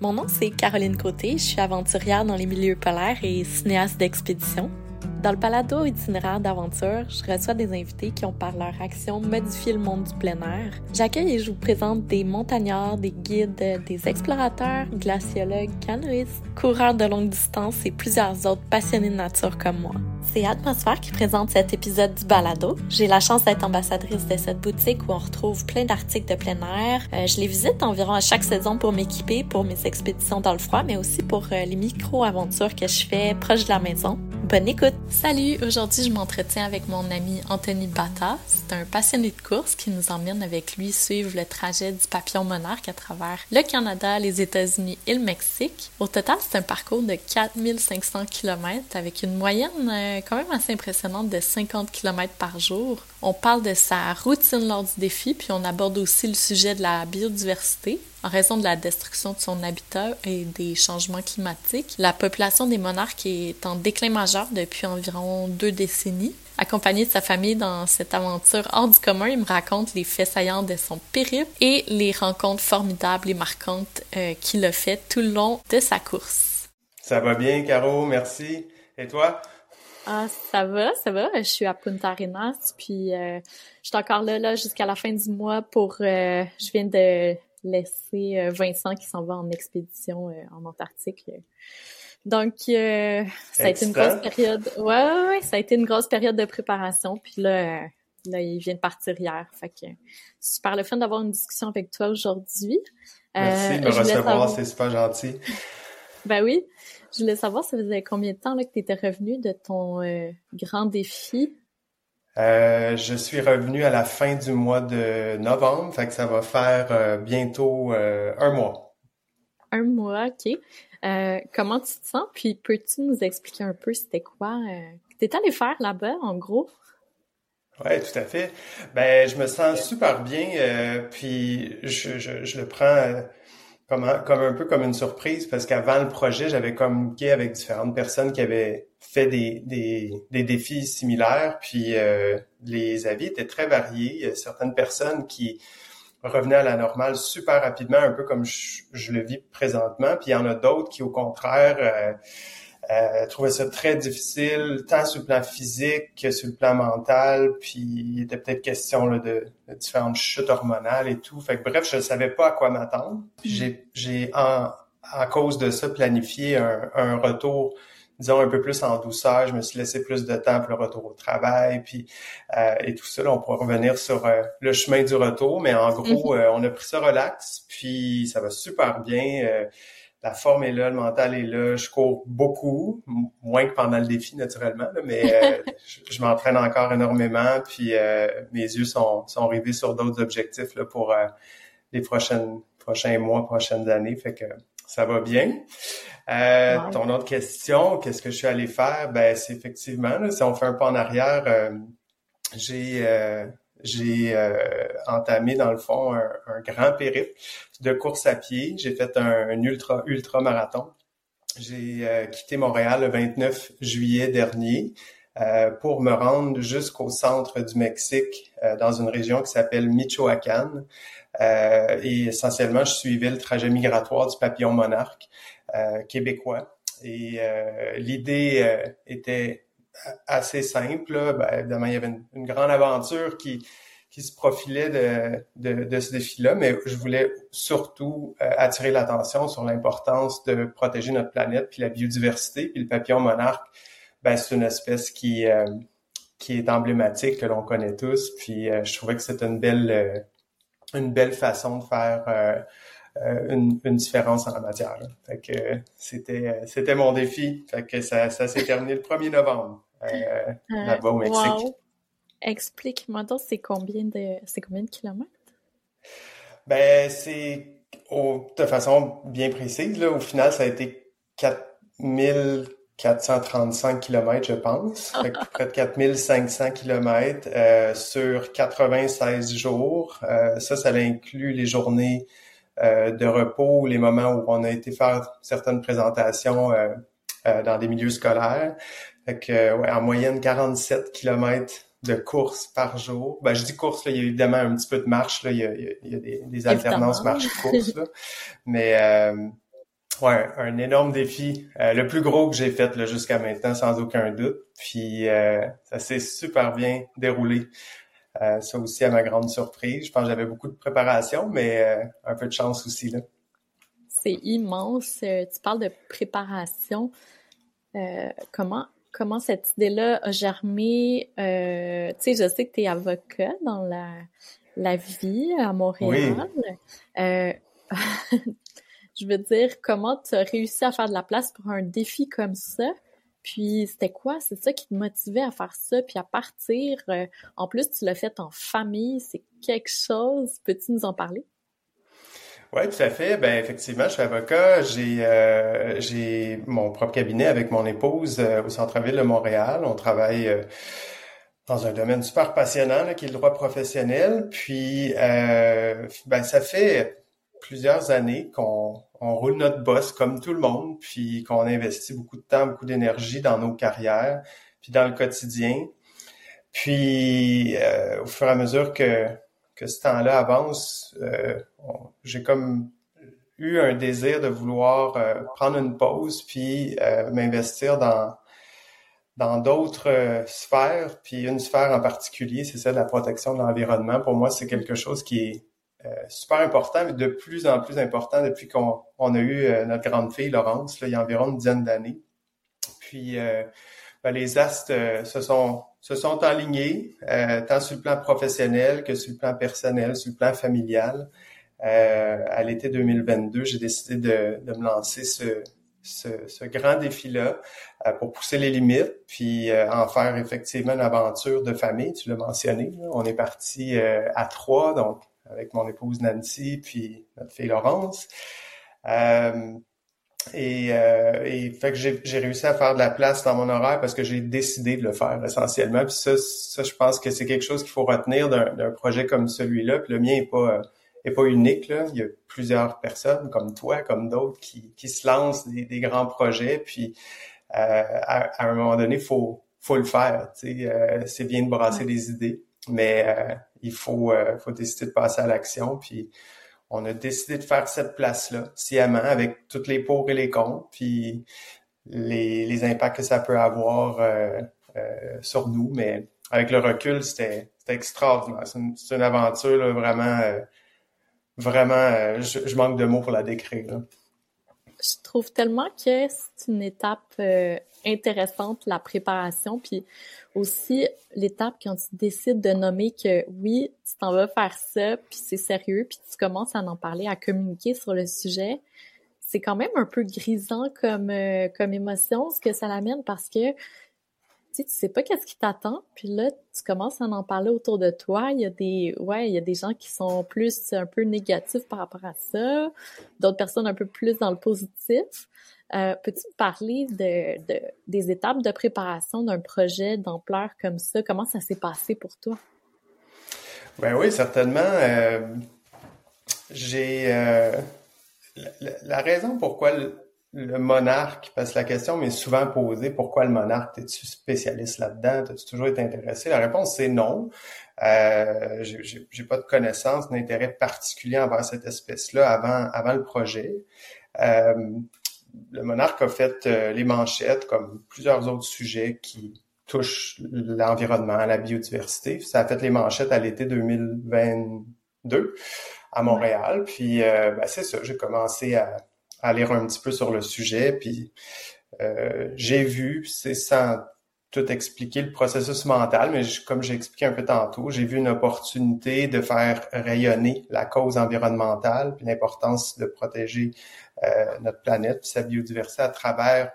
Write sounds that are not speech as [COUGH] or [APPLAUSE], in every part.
Mon nom, c'est Caroline Côté. Je suis aventurière dans les milieux polaires et cinéaste d'expédition. Dans le balado itinéraire d'aventure, je reçois des invités qui ont par leur action modifié le monde du plein air. J'accueille et je vous présente des montagnards, des guides, des explorateurs, glaciologues, canoïstes, coureurs de longue distance et plusieurs autres passionnés de nature comme moi. C'est Atmosphère qui présente cet épisode du balado. J'ai la chance d'être ambassadrice de cette boutique où on retrouve plein d'articles de plein air. Euh, je les visite environ à chaque saison pour m'équiper pour mes expéditions dans le froid, mais aussi pour euh, les micro-aventures que je fais proche de la maison. Bonne écoute! Salut! Aujourd'hui, je m'entretiens avec mon ami Anthony Bata. C'est un passionné de course qui nous emmène avec lui suivre le trajet du papillon monarque à travers le Canada, les États-Unis et le Mexique. Au total, c'est un parcours de 4500 km avec une moyenne euh, quand même assez impressionnante de 50 km par jour. On parle de sa routine lors du défi, puis on aborde aussi le sujet de la biodiversité. En raison de la destruction de son habitat et des changements climatiques, la population des monarques est en déclin majeur depuis environ deux décennies. Accompagné de sa famille dans cette aventure hors du commun, il me raconte les faits saillants de son périple et les rencontres formidables et marquantes euh, qu'il a fait tout le long de sa course. Ça va bien, Caro, merci. Et toi? Ah, ça va, ça va. Je suis à Punta Arenas, puis euh, je suis encore là, là jusqu'à la fin du mois pour... Euh, je viens de laisser euh, Vincent qui s'en va en expédition en Antarctique. Donc, ça a été une grosse période. Ouais, ouais, ouais, ça a été une grosse période de préparation. Puis là, là, il vient de partir hier. Fait que super le fun d'avoir une discussion avec toi aujourd'hui. Merci de me recevoir, c'est super gentil. ben oui. Je voulais savoir, ça faisait combien de temps là, que tu étais revenu de ton euh, grand défi? Euh, je suis revenu à la fin du mois de novembre, fait que ça va faire euh, bientôt un mois. Un mois, ok. comment tu te sens? Puis peux-tu nous expliquer un peu c'était quoi? tu T'es allé faire là-bas, en gros? Oui, tout à fait. Ben, je me sens super bien, puis je, je, je, le prends comme, un peu comme une surprise parce qu'avant le projet, j'avais communiqué avec différentes personnes qui avaient fait des, des, des défis similaires, puis euh, les avis étaient très variés. Il y a certaines personnes qui revenaient à la normale super rapidement, un peu comme je, le vis présentement, puis il y en a d'autres qui, au contraire, euh, euh, trouvait ça très difficile, tant sur le plan physique que sur le plan mental. Puis il était peut-être question là, de, différentes chutes hormonales et tout. Fait que bref, je ne savais pas à quoi m'attendre. J'ai, j'ai en, à cause de ça planifié un, un, retour disons un peu plus en douceur. Je me suis laissé plus de temps pour le retour au travail, puis euh, et tout ça. Là, on pourra revenir sur euh, le chemin du retour, mais en gros, mm-hmm. euh, on a pris ça relax, puis ça va super bien la forme est là, le mental est là. Je cours beaucoup, moins que pendant le défi naturellement, mais euh, [LAUGHS] je, m'entraîne encore énormément. Puis euh, mes yeux sont, sont rivés sur d'autres objectifs là, pour euh, les prochaines prochains mois, prochaines années. Fait que ça va bien. Ton autre question, qu'est-ce que je suis allé faire? Ben c'est effectivement, si on fait un pas en arrière, j'ai j'ai euh, entamé dans le fond un, grand périple de course à pied. J'ai fait un, ultra ultra marathon. J'ai euh, quitté Montréal le 29 juillet dernier euh, pour me rendre jusqu'au centre du Mexique, dans une région qui s'appelle Michoacán. et essentiellement, je suivais le trajet migratoire du papillon monarque québécois. Et l'idée était assez simple. Ben, évidemment, il y avait une, grande aventure qui, qui se profilait de, de, de ce défi-là, mais je voulais surtout euh, attirer l'attention sur l'importance de protéger notre planète, puis la biodiversité, puis le papillon monarque, ben, c'est une espèce qui, euh, qui est emblématique, que l'on connaît tous, puis euh, je trouvais que c'était une belle, une belle façon de faire une, une, différence en la matière. Fait que c'était, c'était mon défi. Fait que ça, ça s'est terminé le 1er novembre. Euh, là-bas au Mexique. Explique-moi donc, c'est combien de c'est combien de kilomètres? Ben, c'est de façon bien précise, là, au final, ça a été 4435 kilomètres, je pense. [LAUGHS] Fait que près de 4500 kilomètres euh, sur 96 jours. Euh, ça, ça inclut les journées de repos, les moments où on a été faire certaines présentations dans des milieux scolaires. Fait que, ouais, en moyenne, 47 km de courses par jour. Ben, je dis course, là, il y a évidemment un petit peu de marche, là, il y a, il y a des, des alternances marche-course, mais euh, ouais, un énorme défi, euh, le plus gros que j'ai fait jusqu'à maintenant, sans aucun doute. Puis euh, ça s'est super bien déroulé. ça aussi à ma grande surprise. Je pense que j'avais beaucoup de préparation, mais un peu de chance aussi là. C'est immense. Tu parles de préparation. comment comment cette idée-là a germé. Euh, tu sais, je sais que tu es avocat dans la, la vie à Montréal. Euh, [LAUGHS] je veux dire, comment tu as réussi à faire de la place pour un défi comme ça? Puis c'était quoi? C'est ça qui te motivait à faire ça, puis à partir. Euh, en plus, tu l'as fait en famille, c'est quelque chose. Peux-tu nous en parler? Oui, tout à fait. Ben effectivement, je suis avocat. J'ai euh, j'ai mon propre cabinet avec mon épouse euh, au centre-ville de Montréal. On travaille euh, dans un domaine super passionnant qui est le droit professionnel. Puis ben ça fait plusieurs années qu'on on roule notre boss comme tout le monde, puis qu'on investit beaucoup de temps, beaucoup d'énergie dans nos carrières, puis dans le quotidien. Puis au fur et à mesure que que ce temps-là avance, euh, j'ai comme eu un désir de vouloir euh, prendre une pause puis euh, m'investir dans dans d'autres sphères, puis une sphère en particulier, c'est celle de la protection de l'environnement. Pour moi, c'est quelque chose qui est super important, mais de plus en plus important depuis qu'on on a eu notre grande fille Laurence, là, il y a environ une dizaine d'années. Puis ben, les astres se sont se sont alignés, euh, tant sur le plan professionnel que sur le plan personnel, sur le plan familial. Euh, à l'été 2022, j'ai décidé de, de, me lancer ce, ce, ce grand défi-là euh, pour pousser les limites, puis euh, en faire effectivement une aventure de famille. Tu l'as mentionné. On est parti euh, à trois, donc avec mon épouse Nancy, puis notre fille Laurence. Et, euh, et fait que j'ai réussi à faire de la place dans mon horaire parce que j'ai décidé de le faire essentiellement. Puis ça, ça je pense que c'est quelque chose qu'il faut retenir d'un projet comme celui-là. Puis le mien est pas est pas unique. Là. Il y a plusieurs personnes comme toi, comme d'autres, qui, qui se lancent des, des grands projets. Puis euh, à, à, un moment donné, faut faut le faire. Euh, c'est bien de brasser des idées, mais euh, il faut euh, faut décider de passer à l'action. Puis on a décidé de faire cette place-là, sciemment, avec toutes les pour et les contre, puis les, les impacts que ça peut avoir euh, euh, sur nous. Mais avec le recul, c'était extraordinaire. C'est une, aventure vraiment, euh, vraiment, je, manque de mots pour la décrire. Je trouve tellement que c'est une étape intéressante, la préparation, puis aussi l'étape quand tu décides de nommer que oui, tu t'en vas faire ça, puis c'est sérieux, puis tu commences à en parler, à communiquer sur le sujet, c'est quand même un peu grisant comme euh, comme émotion ce que ça l'amène parce que tu sais, tu sais pas qu'est-ce qui t'attend, puis là tu commences à en parler autour de toi, il y a des ouais, il y a des gens qui sont plus un peu négatifs par rapport à ça, d'autres personnes un peu plus dans le positif. Euh, Peux-tu parler de, de, des étapes de préparation d'un projet d'ampleur comme ça? Comment ça s'est passé pour toi? Ben oui, certainement. Euh, j'ai euh, la, raison pourquoi le, le, monarque, parce que la question m'est souvent posée, pourquoi le monarque? Es-tu spécialiste là-dedans? As-tu toujours été intéressé? La réponse c'est non. Euh, j'ai pas de connaissance, d'intérêt particulier envers cette espèce-là avant, avant le projet. Euh, le monarque a fait euh, les manchettes comme plusieurs autres sujets qui touchent l'environnement, la biodiversité. Ça a fait les manchettes à l'été 2022 à Montréal. Puis euh, ben, c'est ça, j'ai commencé à, à, lire un petit peu sur le sujet. Puis euh, j'ai vu, c'est sans tout expliquer le processus mental, mais comme j'ai expliqué un peu tantôt, j'ai vu une opportunité de faire rayonner la cause environnementale, puis l'importance de protéger notre planète, sa biodiversité à travers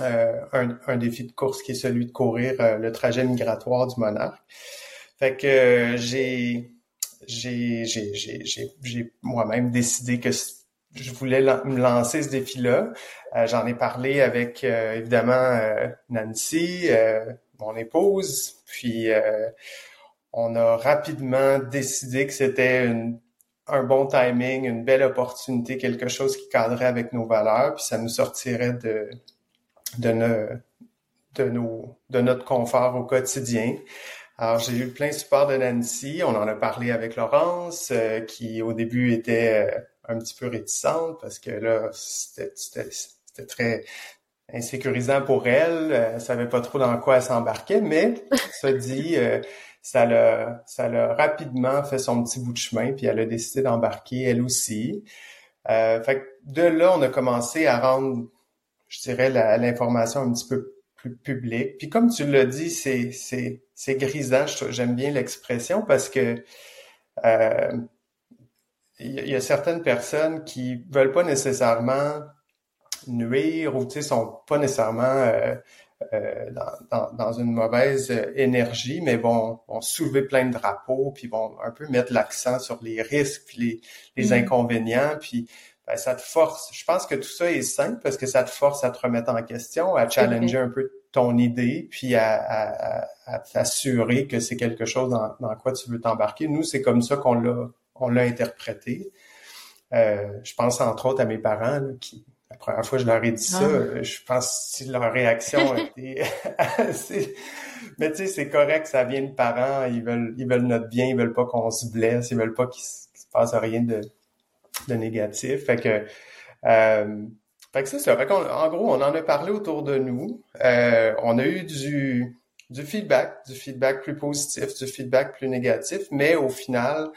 euh, un, un, défi de course qui est celui de courir euh, le trajet migratoire du monarque. Fait que j'ai j'ai moi-même décidé que je voulais me lancer ce défi-là. Euh, J'en ai parlé avec euh, évidemment euh, Nancy, euh, mon épouse, puis on a rapidement décidé que c'était un bon timing, une belle opportunité, quelque chose qui cadrait avec nos valeurs, puis ça nous sortirait de de, de, nos, de notre confort au quotidien. Alors, j'ai eu plein de support de Nancy. On en a parlé avec Laurence, euh, qui au début était euh, un petit peu réticente parce que là, c'était très insécurisant pour elle. Elle savait pas trop dans quoi elle s'embarquait, mais ça dit, ça l'a, ça l'a rapidement fait son petit bout de chemin, puis elle a décidé d'embarquer elle aussi. Euh, fait de là, on a commencé à rendre, je dirais, l'information un petit peu plus publique. Puis comme tu l'as dit, c'est, c'est, c'est grisant. J'aime bien l'expression parce que euh, il y, a certaines personnes qui veulent pas nécessairement nuire ou tu sont pas nécessairement euh, euh, dans, dans, une mauvaise énergie, mais vont, vont soulever plein de drapeaux, puis vont un peu mettre l'accent sur les risques, puis les, les mm. inconvénients, puis ben, ça te force. Je pense que tout ça est simple parce que ça te force à te remettre en question, à challenger un peu ton idée, puis à, à, à t'assurer que c'est quelque chose dans, dans, quoi tu veux t'embarquer. Nous, c'est comme ça qu'on l'a on l'a interprété. Euh, je pense entre autres à mes parents là, qui la première fois que je leur ai dit ça, ah. je pense que leur réaction [LAUGHS] était assez... Mais tu sais, c'est correct, ça vient de parents, ils veulent, ils veulent notre bien, ils veulent pas qu'on se blesse, ils veulent pas qu'il se passe rien de, de négatif. Fait que, euh, fait que c'est ça. Fait en gros, on en a parlé autour de nous. Euh, on a eu du, du feedback, du feedback plus positif, du feedback plus négatif, mais au final,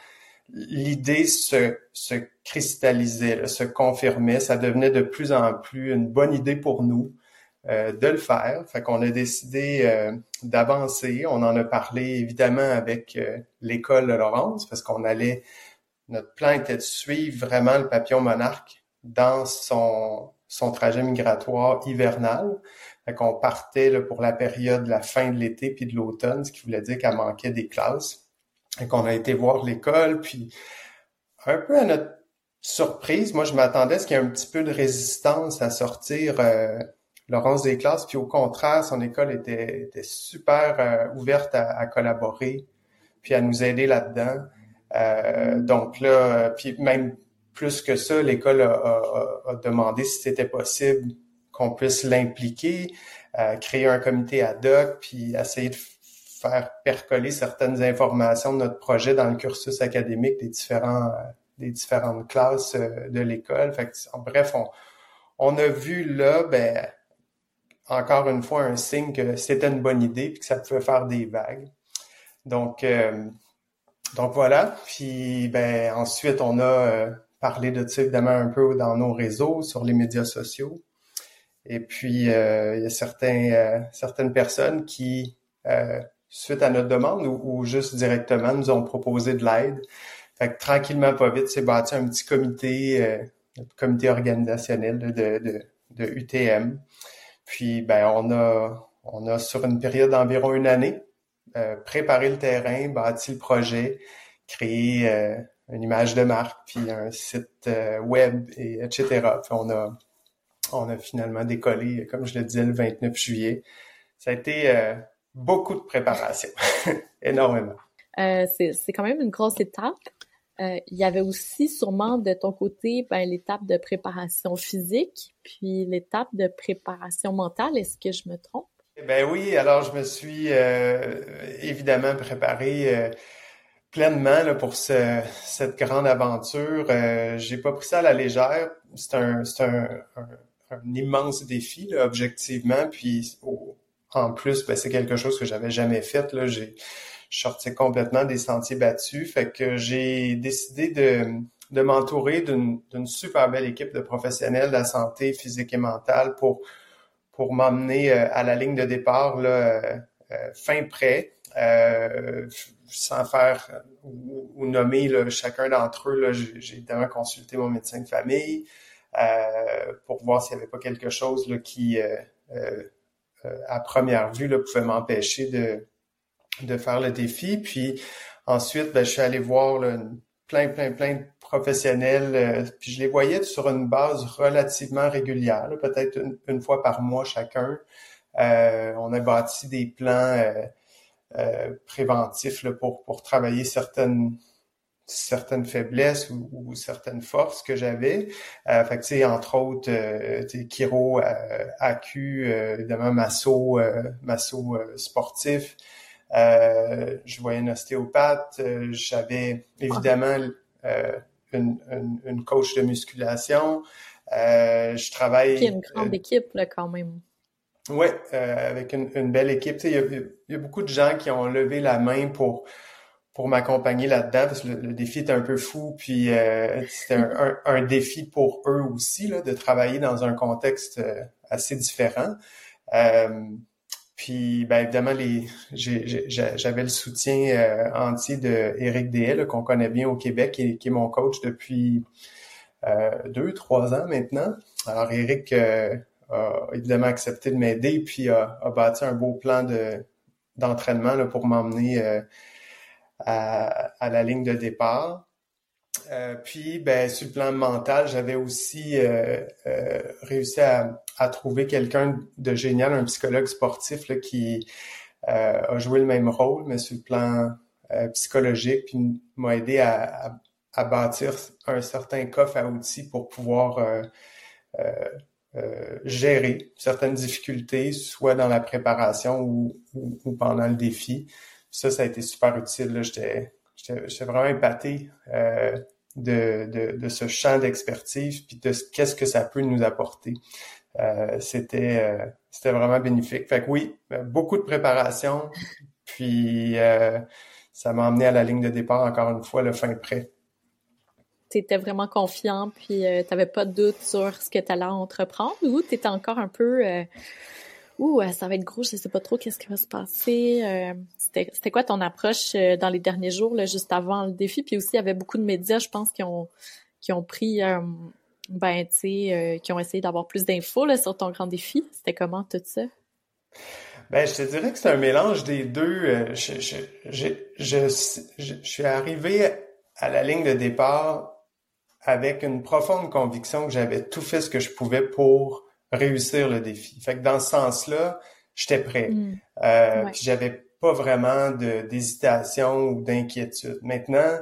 l'idée se, se cristallisait, se confirmait, ça devenait de plus en plus une bonne idée pour nous euh, de le faire. Fait qu'on a décidé euh, d'avancer. On en a parlé évidemment avec euh, l'école de Laurence parce qu'on allait, notre plan était de suivre vraiment le papillon monarque dans son, son trajet migratoire hivernal. Fait qu'on partait là, pour la période, la fin de l'été puis de l'automne, ce qui voulait dire qu'elle manquait des classes et qu'on a été voir l'école, puis un peu à notre surprise, moi je m'attendais à ce qu'il y ait un petit peu de résistance à sortir euh, Laurence des classes, puis au contraire, son école était, était super euh, ouverte à, collaborer, puis à nous aider là-dedans. Euh, donc là, puis même plus que ça, l'école a, a, demandé si c'était possible qu'on puisse l'impliquer, créer un comité ad hoc, puis essayer de faire percoler certaines informations de notre projet dans le cursus académique des différents euh, des différentes classes euh, de l'école. Fait en bref, on, on a vu là, ben, encore une fois, un signe que c'était une bonne idée puis que ça pouvait faire des vagues. Donc, euh, donc voilà. Puis ben ensuite, on a parlé de ça évidemment un peu dans nos réseaux, sur les médias sociaux. Et puis, il y a certains, certaines personnes qui suite à notre demande ou, juste directement nous ont proposé de l'aide. Fait que tranquillement, pas vite, c'est bâti un petit comité, euh, comité organisationnel de, de, de, UTM. Puis ben on a on a sur une période d'environ une année euh, préparé le terrain, bâti le projet, créé euh, une image de marque, puis un site euh, web, et etc. Puis on a on a finalement décollé, comme je le disais, le 29 juillet. Ça a été beaucoup de préparation, [LAUGHS] énormément. Euh, c'est quand même une grosse étape. Euh, il y avait aussi sûrement de ton côté ben, l'étape de préparation physique, puis l'étape de préparation mentale. Est-ce que je me trompe? Ben oui, alors je me suis euh, évidemment préparé pleinement là, pour ce, cette grande aventure. J'ai pas pris ça à la légère. C'est un, un, un, un, immense défi, là, objectivement. Puis au, en plus, ben, c'est quelque chose que j'avais jamais fait. Là, j'ai sorti complètement des sentiers battus. Fait que j'ai décidé de, m'entourer d'une super belle équipe de professionnels de la santé physique et mentale pour, pour m'emmener euh, à la ligne de départ euh, euh, fin prêt. sans faire ou, nommer chacun d'entre eux, j'ai évidemment consulté mon médecin de famille pour voir s'il n'y avait pas quelque chose là, qui à première vue là, pouvait m'empêcher de, de faire le défi. Puis ensuite, ben, je suis allé voir plein, plein, plein de professionnels. Euh, puis je les voyais sur une base relativement régulière, peut-être une, fois par mois chacun. Euh, on a bâti des plans préventifs là, pour, pour travailler certaines certaines faiblesses ou, certaines forces que j'avais. Euh, fait que, tu sais, entre autres, euh, Kiro, euh, AQ, euh, évidemment, Masso, euh, Masso sportif, je voyais une ostéopathe, j'avais évidemment une, une, une, coach de musculation. je travaille. Puis une grande équipe là quand même. Oui, avec une, une, belle équipe. Il y, a, il y, a, beaucoup de gens qui ont levé la main pour pour m'accompagner là-dedans parce que le, défi était un peu fou puis euh, c'était un, défi pour eux aussi là, de travailler dans un contexte euh, assez différent. Euh, puis ben évidemment les j'avais le soutien euh, entier de Éric Deshaies qu'on connaît bien au Québec et qui est mon coach depuis deux trois ans maintenant. Alors Éric a évidemment accepté de m'aider puis a, a, bâti un beau plan de d'entraînement pour m'emmener à, la ligne de départ. Euh, puis, ben, sur le plan mental, j'avais aussi euh, euh, réussi à, à trouver quelqu'un de génial, un psychologue sportif là, qui a joué le même rôle, mais sur le plan psychologique, puis m'a aidé à, à, bâtir un certain coffre à outils pour pouvoir gérer certaines difficultés, soit dans la préparation ou, ou pendant le défi ça, ça a été super utile. J'étais, vraiment épaté euh, de, de, de, ce champ d'expertise puis de qu'est-ce que ça peut nous apporter. Euh, c'était, euh, c'était vraiment bénéfique. Fait que oui, beaucoup de préparation, puis ça m'a emmené à la ligne de départ encore une fois, le fin prêt. Tu étais vraiment confiant, puis tu n'avais pas de doute sur ce que tu allais entreprendre ou tu étais encore un peu ouh, ça va être gros, je sais pas trop qu'est-ce qui va se passer. Euh, c'était quoi ton approche euh, dans les derniers jours, là, juste avant le défi? Puis aussi, il y avait beaucoup de médias, je pense, qui ont, qui ont pris, euh, ben, tu sais, qui ont essayé d'avoir plus d'infos sur ton grand défi. C'était comment tout ça? Ben, je te dirais que c'est un mélange des deux. Je, je, je, je, suis arrivé à la ligne de départ avec une profonde conviction que j'avais tout fait ce que je pouvais pour réussir le défi. Fait que dans ce sens-là, j'étais prêt. Mm. Euh, j'avais pas vraiment d'hésitation ou d'inquiétude. Maintenant,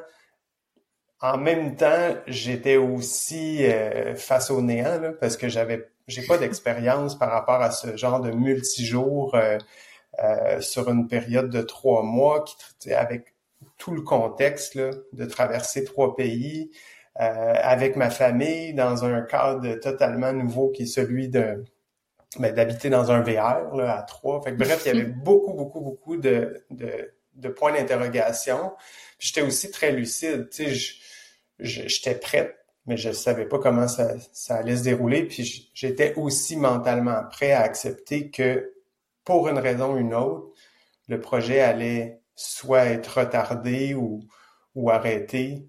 en même temps, j'étais aussi euh, face au néant là, parce que j'avais j'ai pas [LAUGHS] d'expérience par rapport à ce genre de multijours euh, euh, sur une période de trois mois qui avec tout le contexte là, de traverser trois pays, avec ma famille dans un cadre totalement nouveau qui est celui de ben, d'habiter dans un VR là, à trois. Fait que, bref, il y avait [LAUGHS] beaucoup, beaucoup, beaucoup de, de, de points d'interrogation. J'étais aussi très lucide. Tu sais, j'étais prête, mais je savais pas comment ça, ça allait se dérouler. Puis j'étais aussi mentalement prêt à accepter que pour une raison ou une autre, le projet allait soit être retardé ou, ou arrêté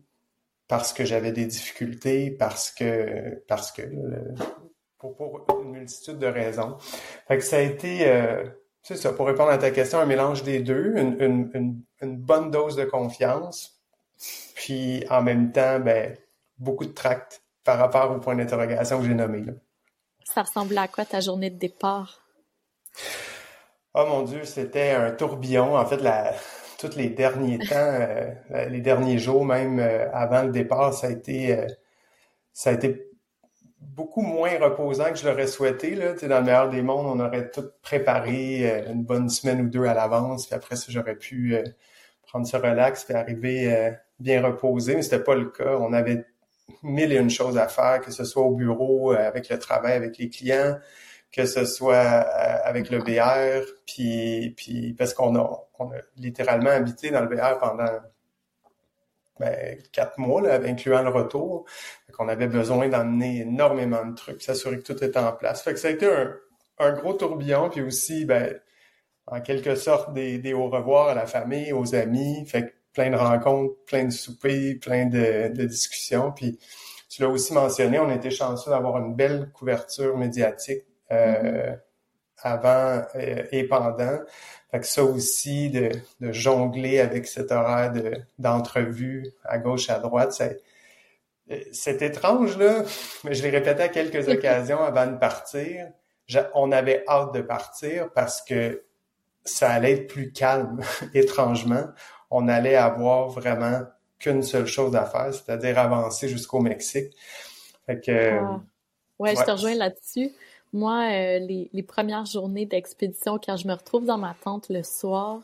parce que j'avais des difficultés, parce que parce que pour, pour, une multitude de raisons. Fait que ça a été euh, c'est ça, pour répondre à ta question, un mélange des deux, une, une, une, bonne dose de confiance, puis en même temps, ben, beaucoup de tract par rapport au point d'interrogation que j'ai nommé. Là. Ça ressemblait à quoi ta journée de départ? Oh mon Dieu, c'était un tourbillon. En fait, la, tous les derniers temps, euh, les derniers jours même euh, avant le départ, ça a été euh, ça a été beaucoup moins reposant que je l'aurais souhaité. Là. dans le meilleur des mondes, on aurait tout préparé une bonne semaine ou deux à l'avance, puis après ça, j'aurais pu prendre ce relax puis arriver bien reposé, mais c'était pas le cas. On avait mille et une choses à faire, que ce soit au bureau, avec le travail, avec les clients, que ce soit avec le VR, puis, puis parce qu'on a, on a littéralement habité dans le VR pendant ben, quatre mois, là, incluant le retour. qu'on avait besoin d'emmener énormément de trucs, s'assurer que tout était en place. Fait que ça a été un, un gros tourbillon, puis aussi, ben, en quelque sorte, des, des au revoir à la famille, aux amis. Fait que plein de rencontres, plein de soupers, plein de, de discussions. Puis tu l'as aussi mentionné, on était chanceux d'avoir une belle couverture médiatique euh, mm-hmm. avant euh, et pendant. Fait que ça aussi, de, de jongler avec cet horaire d'entrevue à gauche, à droite, c'est étrange, là, [LAUGHS] mais je l'ai répété à quelques [LAUGHS] occasions avant de partir. on avait hâte de partir parce que ça allait être plus calme, [LAUGHS] étrangement. On allait avoir vraiment qu'une seule chose à faire, c'est-à-dire avancer jusqu'au Mexique. Fait que, ah. ouais, je te rejoins là-dessus. Moi, euh, les, premières journées d'expédition, quand je me retrouve dans ma tente le soir,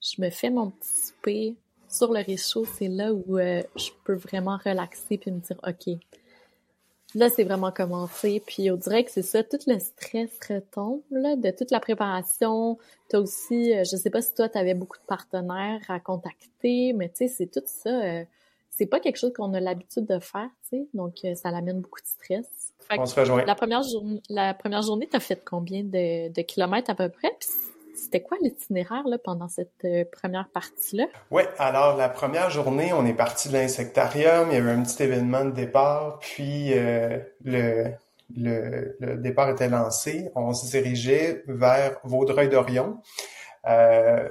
je me fais mon petit souper sur le réchaud, c'est là où euh, je peux vraiment relaxer puis me dire, OK, là, c'est vraiment commencé. Puis on dirait que c'est ça, tout le stress retombe de toute la préparation. T'as aussi, euh, je sais pas si toi, tu beaucoup de partenaires à contacter, mais tu sais, c'est tout ça. Euh, c'est pas quelque chose qu'on a l'habitude de faire, tu sais, donc ça l'amène beaucoup de stress. on se rejoint. La première, journée, la première journée, t'as fait combien de, de kilomètres à peu près? C'était quoi l'itinéraire là, pendant cette euh, première partie-là? Oui, alors la première journée, on est parti de l'insectarium, il y avait un petit événement de départ, puis euh, le, le, le, départ était lancé. On se dirigeait vers Vaudreuil-Dorion. Euh,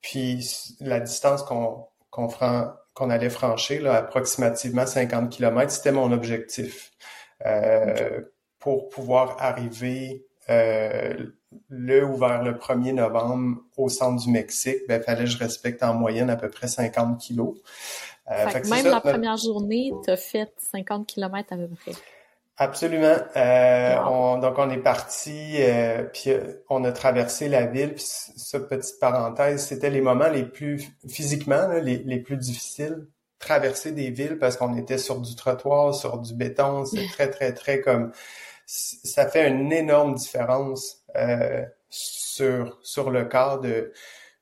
puis la distance qu'on qu'on qu'on allait franchir, là, approximativement 50 km, c'était mon objectif. Euh, Pour pouvoir arriver euh, le ou vers le 1er novembre au centre du Mexique, ben, fallait que je respecte en moyenne à peu près 50 kilos. Euh, même la première journée, tu as fait 50 km à peu près. Absolument. Euh, donc on est parti, euh, puis euh, on a traversé la ville. Puis ce petite parenthèse, c'était les moments les plus physiquement les, les, plus difficiles. Traverser des villes parce qu'on était sur du trottoir, sur du béton, c'est très très très comme ça fait une énorme différence euh, sur sur le corps de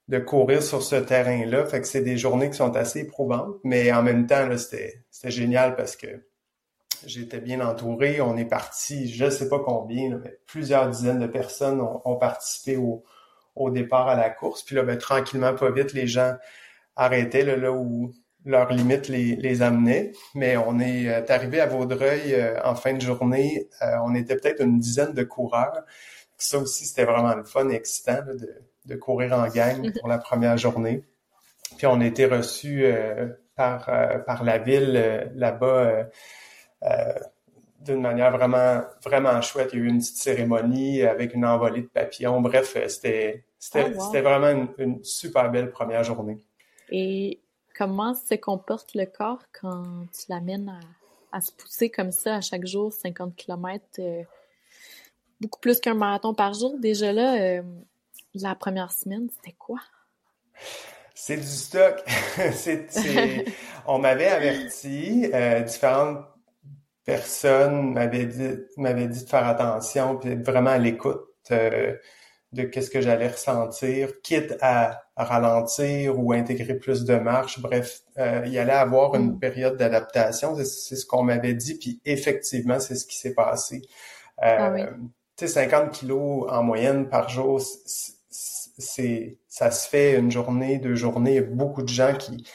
de courir sur ce terrain-là. Fait que c'est des journées qui sont assez éprouvantes, mais en même temps là c'était c'était génial parce que j'étais bien entouré. On est parti, je sais pas combien, mais plusieurs dizaines de personnes ont, participé au, au départ à la course. Puis là, ben, tranquillement, pas vite, les gens arrêtaient là, là où leurs limites les, les amenaient. Mais on est euh, arrivé à Vaudreuil euh, en fin de journée. Euh, on était peut-être une dizaine de coureurs. Ça aussi, c'était vraiment le fun et excitant de, de, courir en gang [LAUGHS] pour la première journée. Puis on a été reçus par, par la ville là-bas euh, d'une manière vraiment vraiment chouette. Il y a eu une petite cérémonie avec une envolée de papillons. Bref, euh, c'était c'était vraiment une, super belle première journée. Et comment se comporte le corps quand tu l'amènes à, à, se pousser comme ça à chaque jour, 50 km, euh, beaucoup plus qu'un marathon par jour? Déjà là, la première semaine, c'était quoi? C'est du stock. [LAUGHS] [LAUGHS] on m'avait averti, euh, différentes personne m'avait dit m'avait dit de faire attention puis d'être vraiment à l'écoute euh, de qu'est-ce que j'allais ressentir, quitte à, ralentir ou intégrer plus de marche. Bref, euh, il allait avoir une mm. période d'adaptation. C'est ce qu'on m'avait dit, puis effectivement, c'est ce qui s'est passé. Euh, ah Tu sais, 50 kilos en moyenne par jour, c'est ça se fait une journée, deux journées. Il y a beaucoup de gens qui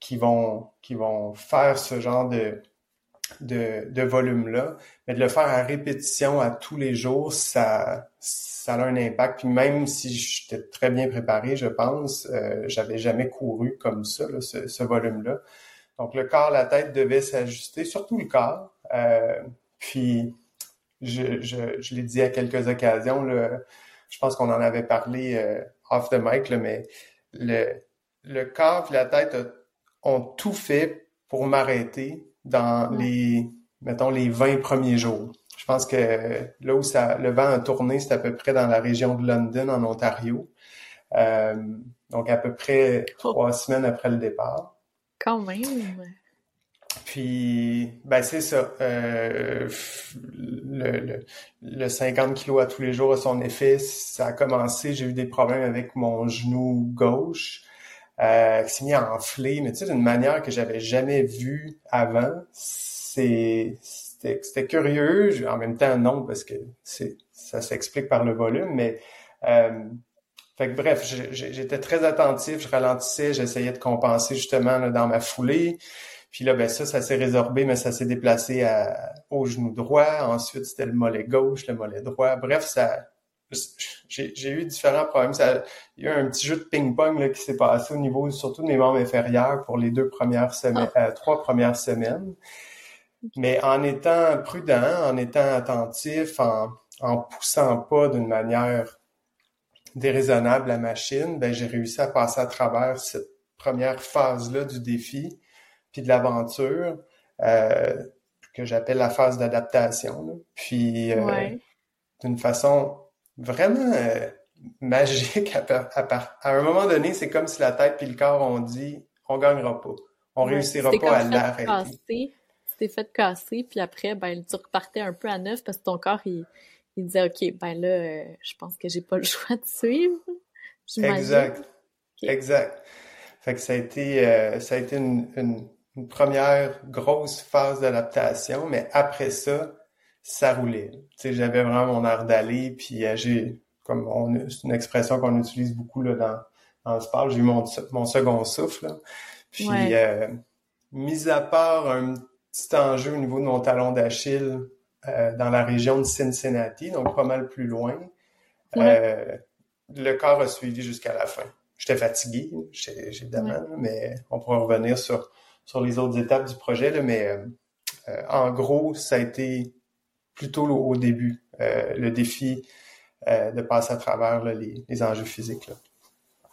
qui vont qui vont faire ce genre de de, de volume-là, mais de le faire à répétition à tous les jours, ça, ça a un impact. Puis même si j'étais très bien préparé, je pense, euh, j'avais jamais couru comme ça, ce, ce volume-là. Donc le corps, la tête devait s'ajuster, surtout le corps. Euh, puis je, je, je l'ai dit à quelques occasions, là, je pense qu'on en avait parlé euh, off the mic, là, mais le, le corps et la tête ont tout fait pour m'arrêter dans les, mettons, les 20 premiers jours. Je pense que là où ça, le vent a tourné, c'est à peu près dans la région de London, en Ontario. Euh, donc, à peu près oh. trois semaines après le départ. Quand même! Puis, ben c'est ça. Euh, le, le, le, 50 kilos à tous les jours a son effet. Ça a commencé, j'ai eu des problèmes avec mon genou gauche euh, qui s'est mis à enfler, mais tu sais, d'une manière que j'avais jamais vue avant. C'est, c'était curieux, en même temps non, parce que c'est, ça s'explique par le volume, mais euh, fait que bref, j'étais très attentif, je ralentissais, j'essayais de compenser justement là, dans ma foulée. Puis là, ben ça, ça s'est résorbé, mais ça s'est déplacé à, au genou droit. Ensuite, c'était le mollet gauche, le mollet droit. Bref, ça, j'ai eu différents problèmes. Ça, il y a eu un petit jeu de ping-pong qui s'est passé au niveau surtout de mes membres inférieurs pour les deux premières semaines, ah. euh, trois premières semaines. Mais en étant prudent, en étant attentif, en, en poussant pas d'une manière déraisonnable la machine, ben j'ai réussi à passer à travers cette première phase-là du défi, puis de l'aventure, euh, que j'appelle la phase d'adaptation. Puis euh, d'une façon vraiment, euh, magique. À, à, un moment donné, c'est comme si la tête puis le corps ont dit on gagnera pas. On réussira pas à l'arrêter. Tu t'es fait casser, puis après, ben, tu repartais un peu à neuf parce que ton corps, il, il disait OK, ben là, euh, je pense que j'ai pas le [LAUGHS] choix de suivre. Exact. Exact. Fait que ça a été, euh, ça a été une, une, une première grosse phase d'adaptation, mais après ça, ça roulait. Tu sais, j'avais vraiment mon art d'aller, puis euh, j'ai, comme on, c'est une expression qu'on utilise beaucoup là dans dans le sport, j'ai eu mon, mon second souffle. Puis, euh, mis à part un petit enjeu au niveau de mon talon d'Achille euh, dans la région de Cincinnati, donc pas mal plus loin, euh, le corps a suivi jusqu'à la fin. J'étais fatigué, évidemment, mais on pourra revenir sur sur les autres étapes du projet. Là, mais euh, en gros, ça a été plutôt au début euh, le défi de passer à travers les, les, enjeux physiques. Là.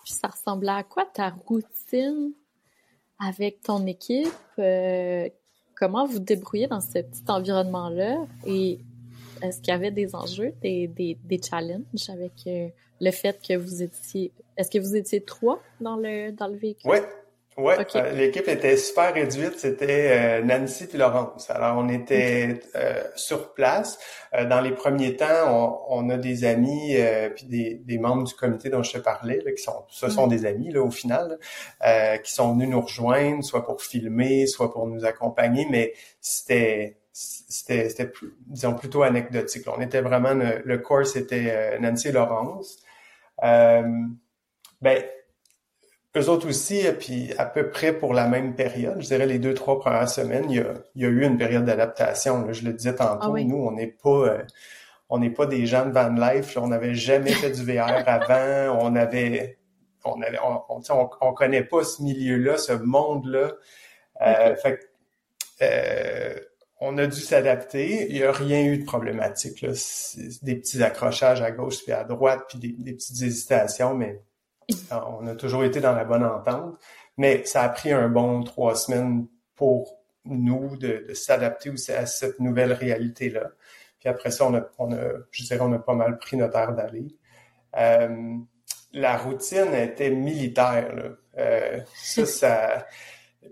Puis ça ressemblait à quoi ta routine avec ton équipe? comment vous débrouillez dans ce petit environnement-là? Et est-ce qu'il y avait des enjeux, des, des, des challenges avec le fait que vous étiez... Est-ce que vous étiez trois dans le, dans le véhicule? Oui, Ouais, euh, l'équipe était super réduite. C'était euh, Nancy puis Laurence. Alors, on était euh, sur place. dans les premiers temps, on, on a des amis puis des, des, membres du comité dont je te parlais, là, qui sont, ce sont des amis là au final, qui sont venus nous rejoindre, soit pour filmer, soit pour nous accompagner. Mais c'était c'était c'était disons plutôt anecdotique. On était vraiment le, le corps, c'était Nancy et Laurence. ben eux autres aussi, puis à peu près pour la même période, je dirais les deux, trois premières semaines, il y a, il y a eu une période d'adaptation. Je le disais tantôt, ah nous, on n'est pas euh, on n'est pas des gens de van life, on n'avait jamais fait du VR [LAUGHS] avant, on avait on avait on, on, connaît pas ce milieu-là, ce monde-là. Euh, fait euh, on a dû s'adapter. Il n'y a rien eu de problématique. Là. Des petits accrochages à gauche puis à droite, puis des, des petites hésitations, mais on a toujours été dans la bonne entente, mais ça a pris un bon trois semaines pour nous de, s'adapter aussi à cette nouvelle réalité-là. Puis après ça, on a, on a, je dirais, on a pas mal pris notre air d'aller. Euh, la routine était militaire. Là. Euh, ça, [LAUGHS] ça.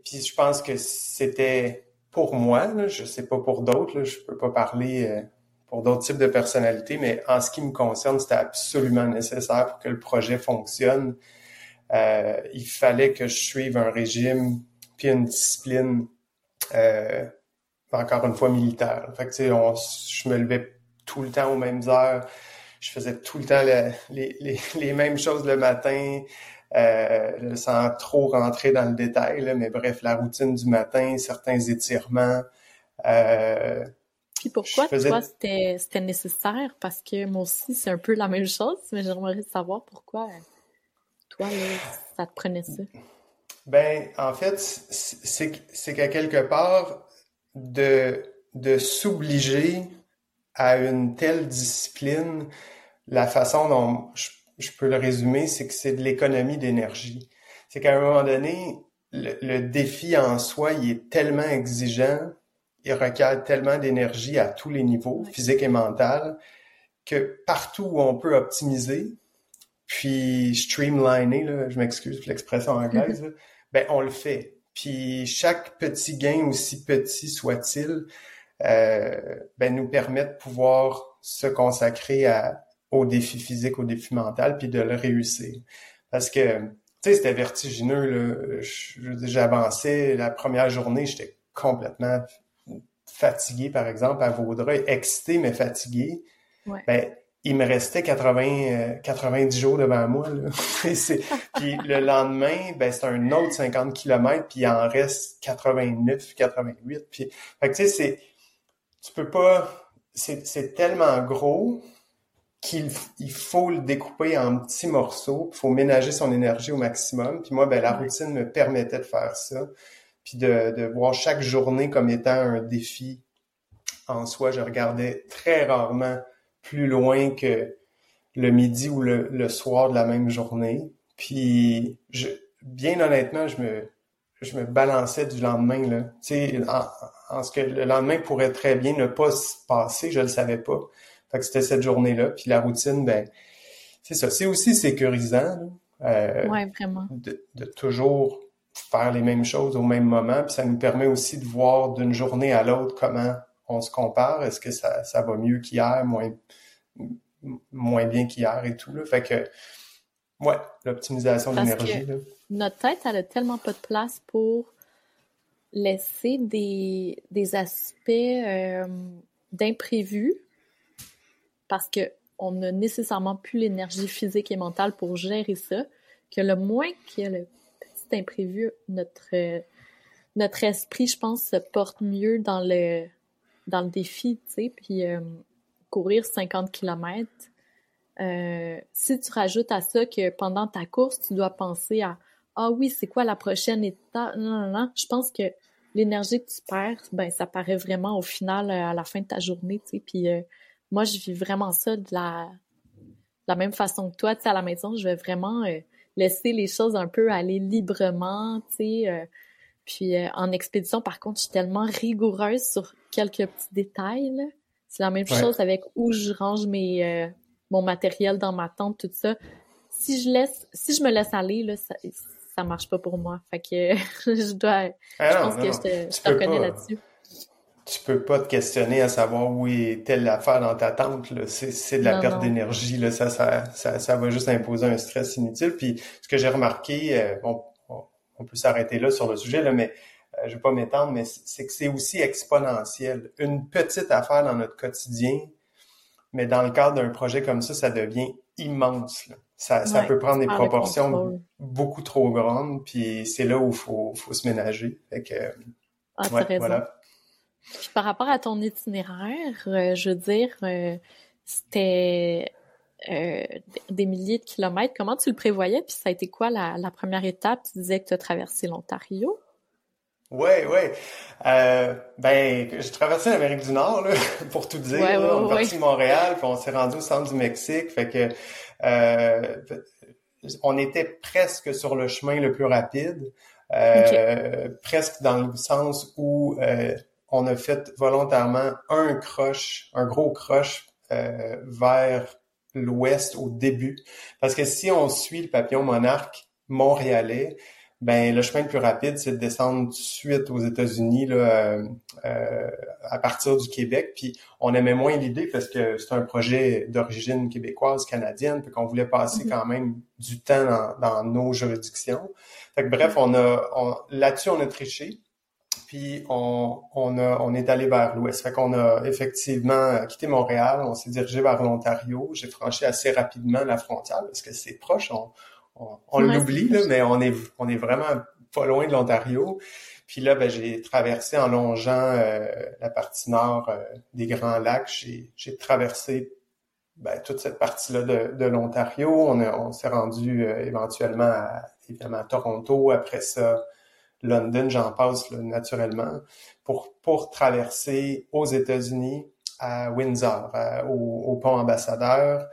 Puis je pense que c'était pour moi. Là, je sais pas pour d'autres. Je peux pas parler euh, pour d'autres types de personnalités, mais en ce qui me concerne, c'était absolument nécessaire pour que le projet fonctionne. Euh, il fallait que je suive un régime puis une discipline euh, encore une fois militaire. Fait que, on, je me levais tout le temps aux mêmes heures. Je faisais tout le temps les, les, mêmes choses le matin, euh, sans trop rentrer dans le détail. mais bref, la routine du matin, certains étirements, euh, puis pourquoi toi c'était nécessaire? Parce que moi aussi c'est un peu la même chose, mais j'aimerais savoir pourquoi toi ça te prenait ça. Ben en fait c'est qu'à quelque part de de s'obliger à une telle discipline, la façon dont je, peux le résumer, c'est que c'est de l'économie d'énergie. C'est qu'à un moment donné, le, le, défi en soi, il est tellement exigeant il requiert tellement d'énergie à tous les niveaux, physique et mental, que partout où on peut optimiser, puis streamliner, là, je m'excuse pour l'expression anglaise, [LAUGHS] ben on le fait. Puis chaque petit gain, aussi petit soit-il, euh, ben nous permet de pouvoir se consacrer à, au défi physique, au défi mental, puis de le réussir. Parce que, tu sais, c'était vertigineux. J'avançais la première journée, j'étais complètement fatigué, par exemple, à Vaudreuil, excité mais fatigué, ben, il me restait 80, 90 euh, jours devant moi. Là. [LAUGHS] puis le lendemain, ben, c'est un autre 50 km, puis il en reste 89, 88. Puis, fait que tu sais, c'est, tu peux pas, c'est tellement gros qu'il il faut le découper en petits morceaux, il faut ménager son énergie au maximum. Puis moi, ben, la routine me permettait de faire ça puis de, de, voir chaque journée comme étant un défi en soi. Je regardais très rarement plus loin que le midi ou le, le soir de la même journée. Puis, je, bien honnêtement, je me, je me balançais du lendemain. Là. Tu sais, en, ce que le lendemain pourrait très bien ne pas se passer, je le savais pas. Fait que c'était cette journée-là. Puis la routine, ben, c'est ça, c'est aussi sécurisant. Euh, ouais, vraiment. De, de, toujours faire les mêmes choses au même moment, puis ça nous permet aussi de voir d'une journée à l'autre comment on se compare. Est-ce que ça, ça va mieux qu'hier, moins moins bien qu'hier et tout là? Fait que ouais, l'optimisation de l'énergie. Notre tête, elle a tellement pas de place pour laisser des, des aspects euh, d'imprévus parce que on n'a nécessairement plus l'énergie physique et mentale pour gérer ça, que le moins qu'il y a le imprévu, notre, esprit, je pense, se porte mieux dans le, défi, tu sais, puis euh, courir 50 km, euh, si tu rajoutes à ça que pendant ta course, tu dois penser à ah oui, c'est quoi la prochaine étape? Non, non, non. Je pense que l'énergie que tu perds, ben ça paraît vraiment au final, euh, à la fin de ta journée, tu sais. Puis moi, je vis vraiment ça de la, la même façon que toi. Tu sais, à la maison, je vais vraiment laisser les choses un peu aller librement, tu sais. puis en expédition, par contre, je suis tellement rigoureuse sur quelques petits détails. C'est la même chose avec où je range mes mon matériel dans ma tente, tout ça. Si je laisse, si je me laisse aller, là, ça, ça marche pas pour moi. Fait que [LAUGHS] je dois, ah je pense que je te, reconnais là-dessus. Tu peux pas te questionner à savoir où est telle affaire dans ta tente. C'est de la perte d'énergie. Là. Ça, ça, ça, ça, va juste imposer un stress inutile. Puis ce que j'ai remarqué, euh, bon, on, peut s'arrêter là sur le sujet, là, mais euh, je vais pas m'étendre, mais c'est que c'est aussi exponentiel. Une petite affaire dans notre quotidien, mais dans le cadre d'un projet comme ça, ça devient immense. Là ça, ça peut prendre des proportions beaucoup trop grandes, puis c'est là où il faut, faut se ménager. Fait que, ah, ouais, voilà. Puis par rapport à ton itinéraire, euh, je veux dire, euh, c'était euh, des milliers de kilomètres. Comment tu le prévoyais? Puis ça a été quoi la, la première étape? Tu disais que tu as traversé l'Ontario. Oui, oui. Ben, j'ai traversé l'Amérique du Nord, là, [LAUGHS] pour tout dire. on est parti de Montréal, puis on s'est rendu au centre du Mexique. Fait que on était presque sur le chemin le plus rapide, euh, presque dans le sens où euh, on a fait volontairement un croche, un gros croche vers l'ouest au début. Parce que si on suit le papillon monarque montréalais, ben le chemin le plus rapide, c'est de descendre tout de suite aux États-Unis là, euh, euh, à partir du Québec. Puis on aimait moins l'idée parce que c'est un projet d'origine québécoise, canadienne, puis qu'on voulait passer mm-hmm. quand même du temps dans, nos juridictions. Fait que bref, on a là-dessus on a triché. Puis on, on, a, on est allé vers l'ouest. Fait qu'on a effectivement quitté Montréal, on s'est dirigé vers l'Ontario. J'ai franchi assez rapidement la frontière parce que c'est proche. On, on, l'oublie, là, mais on est, on est vraiment pas loin de l'Ontario. Puis là, ben, j'ai traversé en longeant euh, la partie nord euh, des Grands Lacs. J'ai traversé ben, toute cette partie-là de, de l'Ontario. On, on s'est rendu euh, éventuellement à, évidemment à Toronto. Après ça, London, j'en passe naturellement, pour, traverser aux États-Unis à Windsor, au, pont ambassadeur,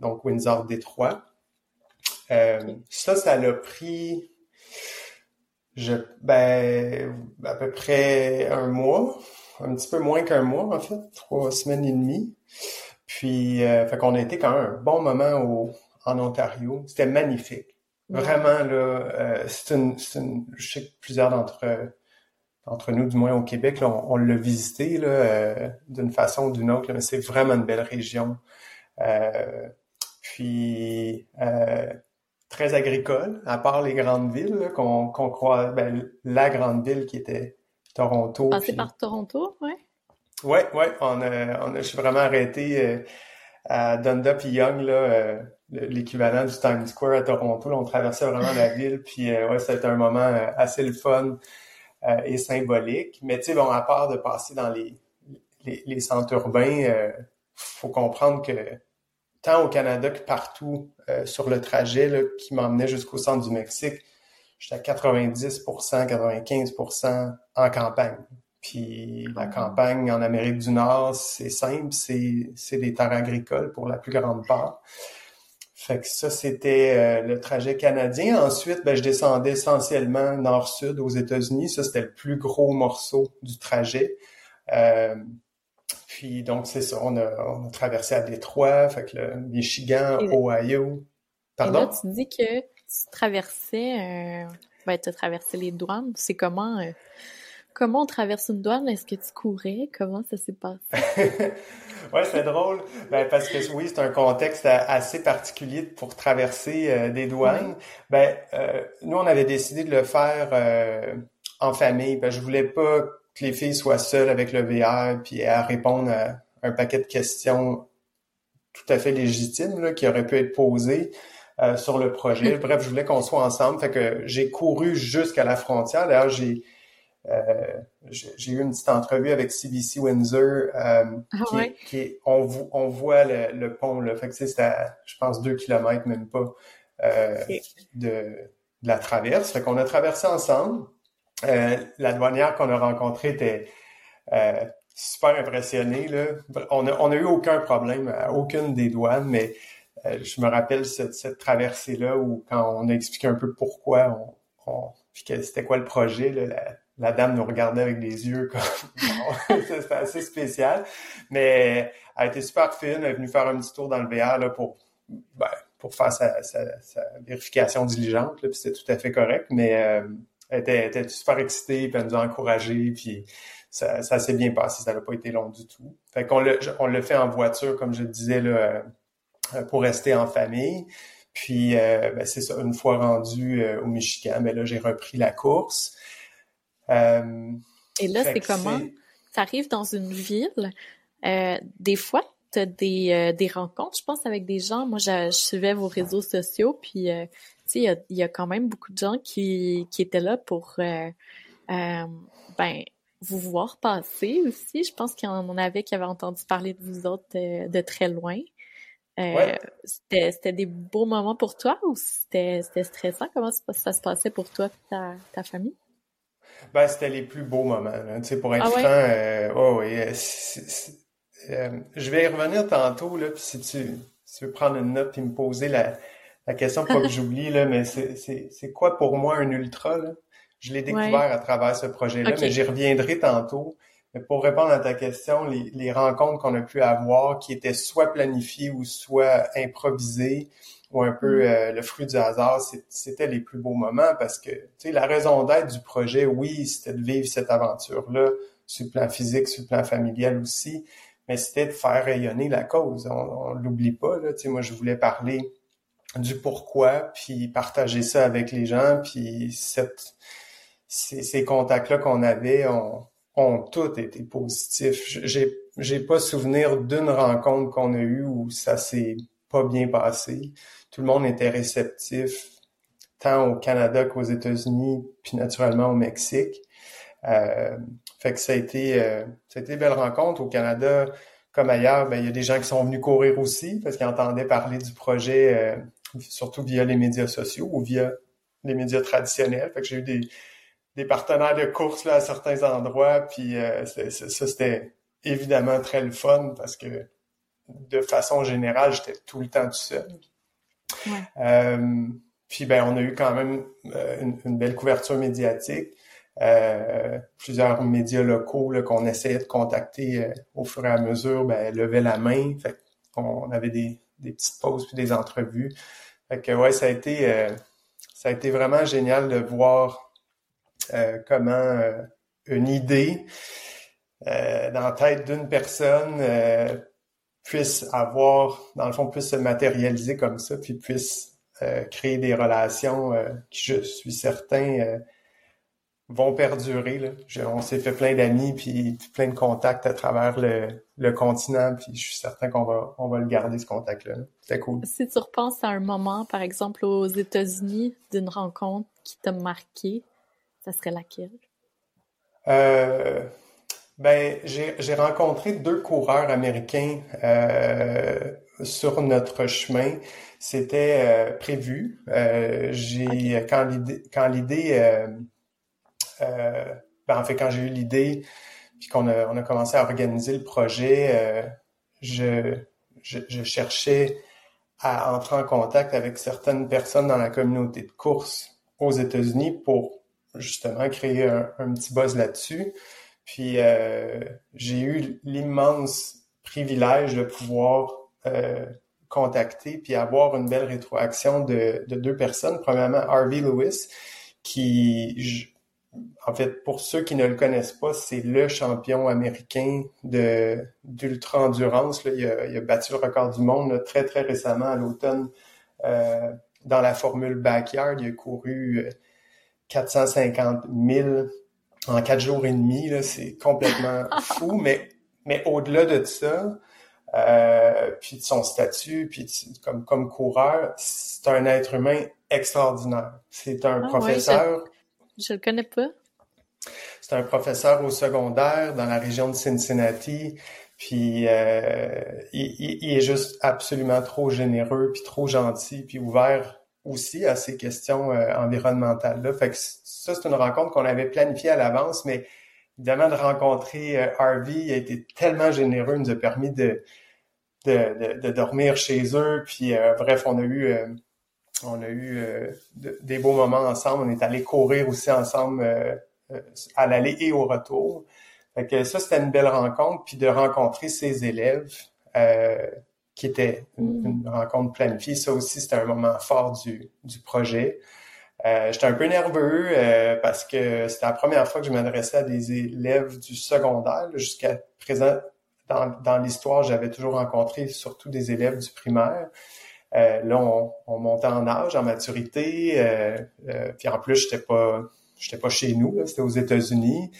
donc Windsor-Détroit. Euh, ça, ça l'a pris, je, ben, à peu près un mois, un petit peu moins qu'un mois en fait, trois semaines et demie. Puis, euh, fait qu'on a été quand même un bon moment au, en Ontario. C'était magnifique. Vraiment là, euh, c'est une, une, je sais que plusieurs d'entre d'entre nous, du moins au Québec, là, on, l'a visité là, euh, d'une façon ou d'une autre, mais c'est vraiment une belle région. Euh, puis euh, très agricole, à part les grandes villes qu'on croit, ben, la grande ville qui était Toronto. Passé par Toronto, ouais. Ouais, ouais, on a, on a, je suis vraiment arrêté euh, à Dundas et Young, là, euh, l'équivalent du Times Square à Toronto. Là, on traversait vraiment la ville, puis euh, ouais, c'était un moment assez le fun et symbolique. Mais tu sais, bon, à part de passer dans les, les, les centres urbains, faut comprendre que tant au Canada que partout euh, sur le trajet là, qui m'emmenait jusqu'au centre du Mexique, j'étais à 90% 95% en campagne. Puis la ah. campagne en Amérique du Nord, c'est simple, c'est, c'est des terres agricoles pour la plus grande part. Fait que ça, c'était euh, le trajet canadien. Ensuite, ben, je descendais essentiellement nord-sud aux États-Unis. Ça, c'était le plus gros morceau du trajet. Euh, puis donc c'est ça, on a, on a traversé à Détroit, fait que le Michigan, Ohio. Pardon? Et là, tu dis que tu traversais, euh, ben, tu as traversé les douanes. C'est comment, comment on traverse une douane? Est-ce que tu courais? Comment ça s'est passé? [LAUGHS] ouais, c'est drôle. Ben, parce que oui, c'est un contexte assez particulier pour traverser euh, des douanes. Ben, euh, nous, on avait décidé de le faire euh, en famille. Ben, je voulais pas que les filles soient seules avec le VR puis à répondre à un paquet de questions tout à fait légitimes là, qui auraient pu être posées. sur le projet. [LAUGHS] Bref, je voulais qu'on soit ensemble. Fait que j'ai couru jusqu'à la frontière. D'ailleurs, j'ai euh, j'ai eu une petite entrevue avec CBC Windsor, euh, ah qui, on, on, voit le, pont, là. Fait que c'est à, je pense, deux kilomètres, même pas, euh, de, la traverse. Fait qu'on a traversé ensemble. la douanière qu'on a rencontrée était super impressionnée. Là. On n'a on a eu aucun problème à aucune des douanes, mais je me rappelle cette, cette traversée-là où quand on a expliqué un peu pourquoi on, on c'était quoi le projet, là, la dame nous regardait avec des yeux comme [LAUGHS] c'était assez spécial. Mais elle été super fine elle est venue faire un petit tour dans le VR là, pour ben, pour faire sa, sa, vérification diligente puis c'était tout à fait correct. Mais euh, elle, était, était, super excitée puis elle nous a encouragé puis ça, ça s'est bien passé ça n'a pas été long du tout. Fait qu'on le on le fait en voiture comme je le disais là euh, pour rester en famille. Puis euh, ben, c'est ça une fois rendu au Michigan ben là j'ai repris la course. euh, Et là, c'est comment? Tu arrives dans une ville, euh, des fois, tu as des, euh, des rencontres, je pense, avec des gens. Moi, je, suivais vos réseaux sociaux, puis, il y a, y a, quand même beaucoup de gens qui, qui étaient là pour, ben, vous voir passer aussi. Je pense qu'il y en avait qui avaient entendu parler de vous autres de, très loin. Euh, C'était des beaux moments pour toi ou c'était stressant? Comment ça, ça, se passait pour toi et ta, ta famille? Ben, c'était les plus beaux moments. Là. Tu sais, pour être ah franc, euh, oh, oui, euh, euh, je vais y revenir tantôt, là, puis si tu, si tu veux prendre une note et me poser la, la question, pas que [LAUGHS] j'oublie, là, mais c'est quoi pour moi un ultra? Là? Je l'ai découvert à travers ce projet-là, mais j'y reviendrai tantôt. Mais pour répondre à ta question, les, les rencontres qu'on a pu avoir, qui étaient soit planifiées ou soit improvisées, ou un peu mm. euh, le fruit du hasard, c'était les plus beaux moments parce que, tu sais, la raison d'être du projet, oui, c'était de vivre cette aventure-là sur le plan physique, sur le plan familial aussi, mais c'était de faire rayonner la cause. On, ne l'oublie pas, là. Tu sais, moi, je voulais parler du pourquoi, puis partager ça avec les gens, puis cette, ces, ces contacts-là qu'on avait ont, ont tous été positifs. J'ai, j'ai pas souvenir d'une rencontre qu'on a eue où ça s'est pas bien passé. Tout le monde était réceptif, tant au Canada qu'aux États-Unis, puis naturellement au Mexique. Euh, fait que ça a été, euh, ça a été une belle rencontre au Canada comme ailleurs. Ben il y a des gens qui sont venus courir aussi parce qu'ils entendaient parler du projet, euh, surtout via les médias sociaux ou via les médias traditionnels. Fait que j'ai eu des, des partenaires de course là, à certains endroits. Puis ça, c'était évidemment très le fun parce que de façon générale, j'étais tout le temps tout seul. Euh, puis ben, on a eu quand même euh, une, belle couverture médiatique. Euh, plusieurs médias locaux qu'on essayait de contacter au fur et à mesure, ben, levaient la main. Fait on avait des, des petites pauses puis des entrevues. Fait que ouais, ça a été ça a été vraiment génial de voir comment une idée dans la tête d'une personne puisse avoir, dans le fond, puisse se matérialiser comme ça, puis puisse euh, créer des relations euh, qui, je suis certain, euh, vont perdurer. Là. on s'est fait plein d'amis, puis plein de contacts à travers le, le continent, puis je suis certain qu'on va, on va le garder, ce contact-là. C'est cool. Si tu repenses à un moment, par exemple, aux États-Unis, d'une rencontre qui t'a marqué, ça serait laquelle? Euh, ben, j'ai rencontré deux coureurs américains euh, sur notre chemin. C'était euh, prévu. Euh, j'ai quand l'idée quand l'idée euh, euh, ben, en fait quand j'ai eu l'idée puis qu'on a on a commencé à organiser le projet, je, je, je cherchais à entrer en contact avec certaines personnes dans la communauté de course aux États-Unis pour justement créer un, un petit buzz là-dessus. Puis euh, j'ai eu l'immense privilège de pouvoir euh, contacter puis avoir une belle rétroaction de, de deux personnes. Premièrement, Harvey Lewis, qui, en fait, pour ceux qui ne le connaissent pas, c'est le champion américain de d'ultra-endurance. Il, a, il a battu le record du monde très, très récemment à l'automne euh, dans la formule Backyard. Il a couru 450 000 en quatre jours et demi. C'est complètement [LAUGHS] fou, mais, mais au-delà de ça, euh, puis de son statut, puis comme, comme coureur, c'est un être humain extraordinaire. C'est un ah professeur. je, le connais pas. C'est un professeur au secondaire dans la région de Cincinnati. Puis euh, il, il, est juste absolument trop généreux, puis trop gentil, puis ouvert aussi à ces questions euh, environnementales là. Fait que ça c'est une rencontre qu'on avait planifiée à l'avance, mais évidemment de rencontrer euh, Harvey, a été tellement généreux, il nous a permis de de, de, dormir chez eux. Puis euh, bref, on a eu on a eu des beaux moments ensemble. On est allé courir aussi ensemble à l'aller et au retour. Fait que ça c'était une belle rencontre, puis de rencontrer ses élèves qui était mm. une, rencontre planifiée. Ça aussi, c'était un moment fort du, du projet. Euh, j'étais un peu nerveux euh, parce que c'était la première fois que je m'adressais à des élèves du secondaire. Jusqu'à présent, dans, dans l'histoire, j'avais toujours rencontré surtout des élèves du primaire. Euh, là, on, on, montait en âge, en maturité. Euh, euh, puis en plus, j'étais pas, j'étais pas chez nous. C'était aux États-Unis,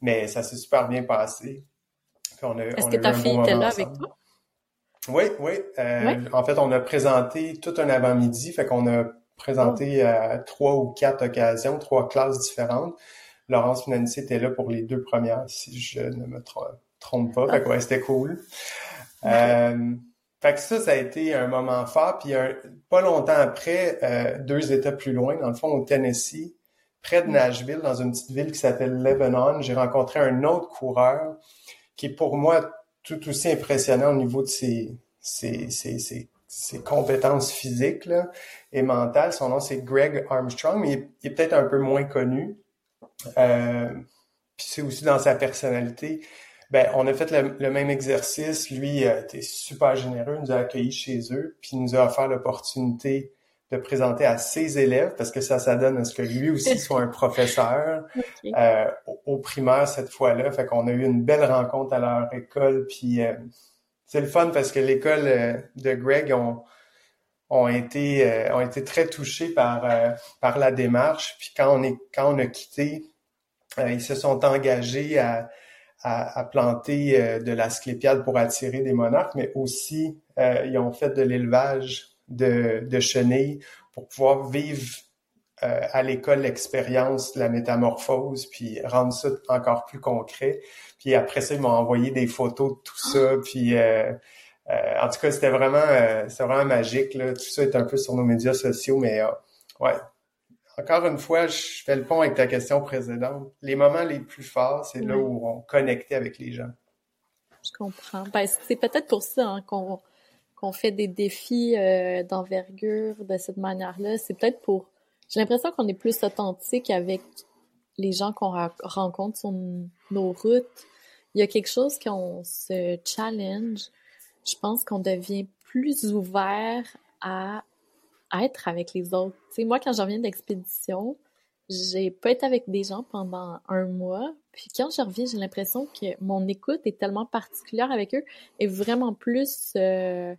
mais ça s'est super bien passé. Est-ce que ta fille était là avec toi? Oui, oui. Euh, en fait, on a présenté tout un avant-midi, fait qu'on a présenté oh. à trois ou quatre occasions, trois classes différentes. Laurence Financi était là pour les deux premières, si je ne me trompe pas. Fait que ouais, c'était cool. [LAUGHS] Euh, fait que ça, ça a été un moment fort. Puis pas longtemps après, euh, deux États plus loin, dans le fond, au Tennessee, près de mm. Nashville, dans une petite ville qui s'appelle Lebanon, j'ai rencontré un autre coureur qui, pour moi, tout aussi impressionnant au niveau de ses, ses, ses, ses, compétences physiques et mentales. Son nom, c'est Greg Armstrong, mais il est, peut-être un peu moins connu. Euh, puis c'est aussi dans sa personnalité. Ben, on a fait le, même exercice. Lui a été super généreux, il nous a accueillis chez eux, puis il nous a offert l'opportunité de présenter à ses élèves, parce que ça, ça donne à ce que lui aussi soit un professeur [LAUGHS] euh, au, primaire cette fois-là. Fait qu'on a eu une belle rencontre à leur école, puis euh, c'est le fun parce que l'école euh, de Greg ont, ont été ont été très touchés par par la démarche. Puis quand on est quand on a quitté, ils se sont engagés à à, à planter de l'asclépiade pour attirer des monarques, mais aussi ils ont fait de l'élevage de, de chenilles pour pouvoir vivre euh, à l'école l'expérience de la métamorphose, puis rendre ça encore plus concret. Puis après ça, ils m'ont envoyé des photos de tout ça, puis euh, euh, en tout cas, c'était vraiment, vraiment magique. Là. Tout ça est un peu sur nos médias sociaux, mais ouais. Encore une fois, je fais le pont avec ta question précédente. Les moments les plus forts, c'est là où on connectait avec les gens. Je comprends. Ben, c'est peut-être pour ça hein, qu'on qu'on fait des défis euh, d'envergure de cette manière-là, c'est peut-être pour... J'ai l'impression qu'on est plus authentique avec les gens qu'on rencontre sur nos routes. Il y a quelque chose qu'on se challenge. Je pense qu'on devient plus ouvert à, être avec les autres. Tu moi, quand je reviens d'expédition, j'ai pas été avec des gens pendant un mois. Puis quand je reviens, j'ai l'impression que mon écoute est tellement particulière avec eux et vraiment plus euh,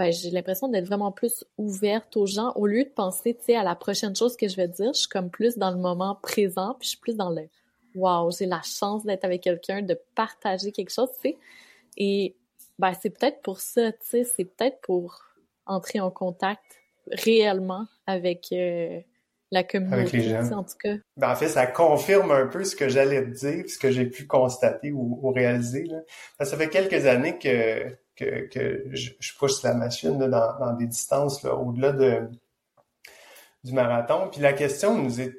ben, j'ai l'impression d'être vraiment plus ouverte aux gens au lieu de penser, tu sais, à la prochaine chose que je vais dire. Je suis comme plus dans le moment présent, puis je suis plus dans le wow, j'ai la chance d'être avec quelqu'un, de partager quelque chose, tu sais. Et ben, c'est peut-être pour ça, tu sais, c'est peut-être pour entrer en contact réellement avec euh, la communauté, en tout cas. Ben, en fait, ça confirme un peu ce que j'allais te dire, ce que j'ai pu constater ou, réaliser. Là. Ça fait quelques années que que, je, pousse la machine dans, des distances au-delà de, du marathon. Puis la question nous est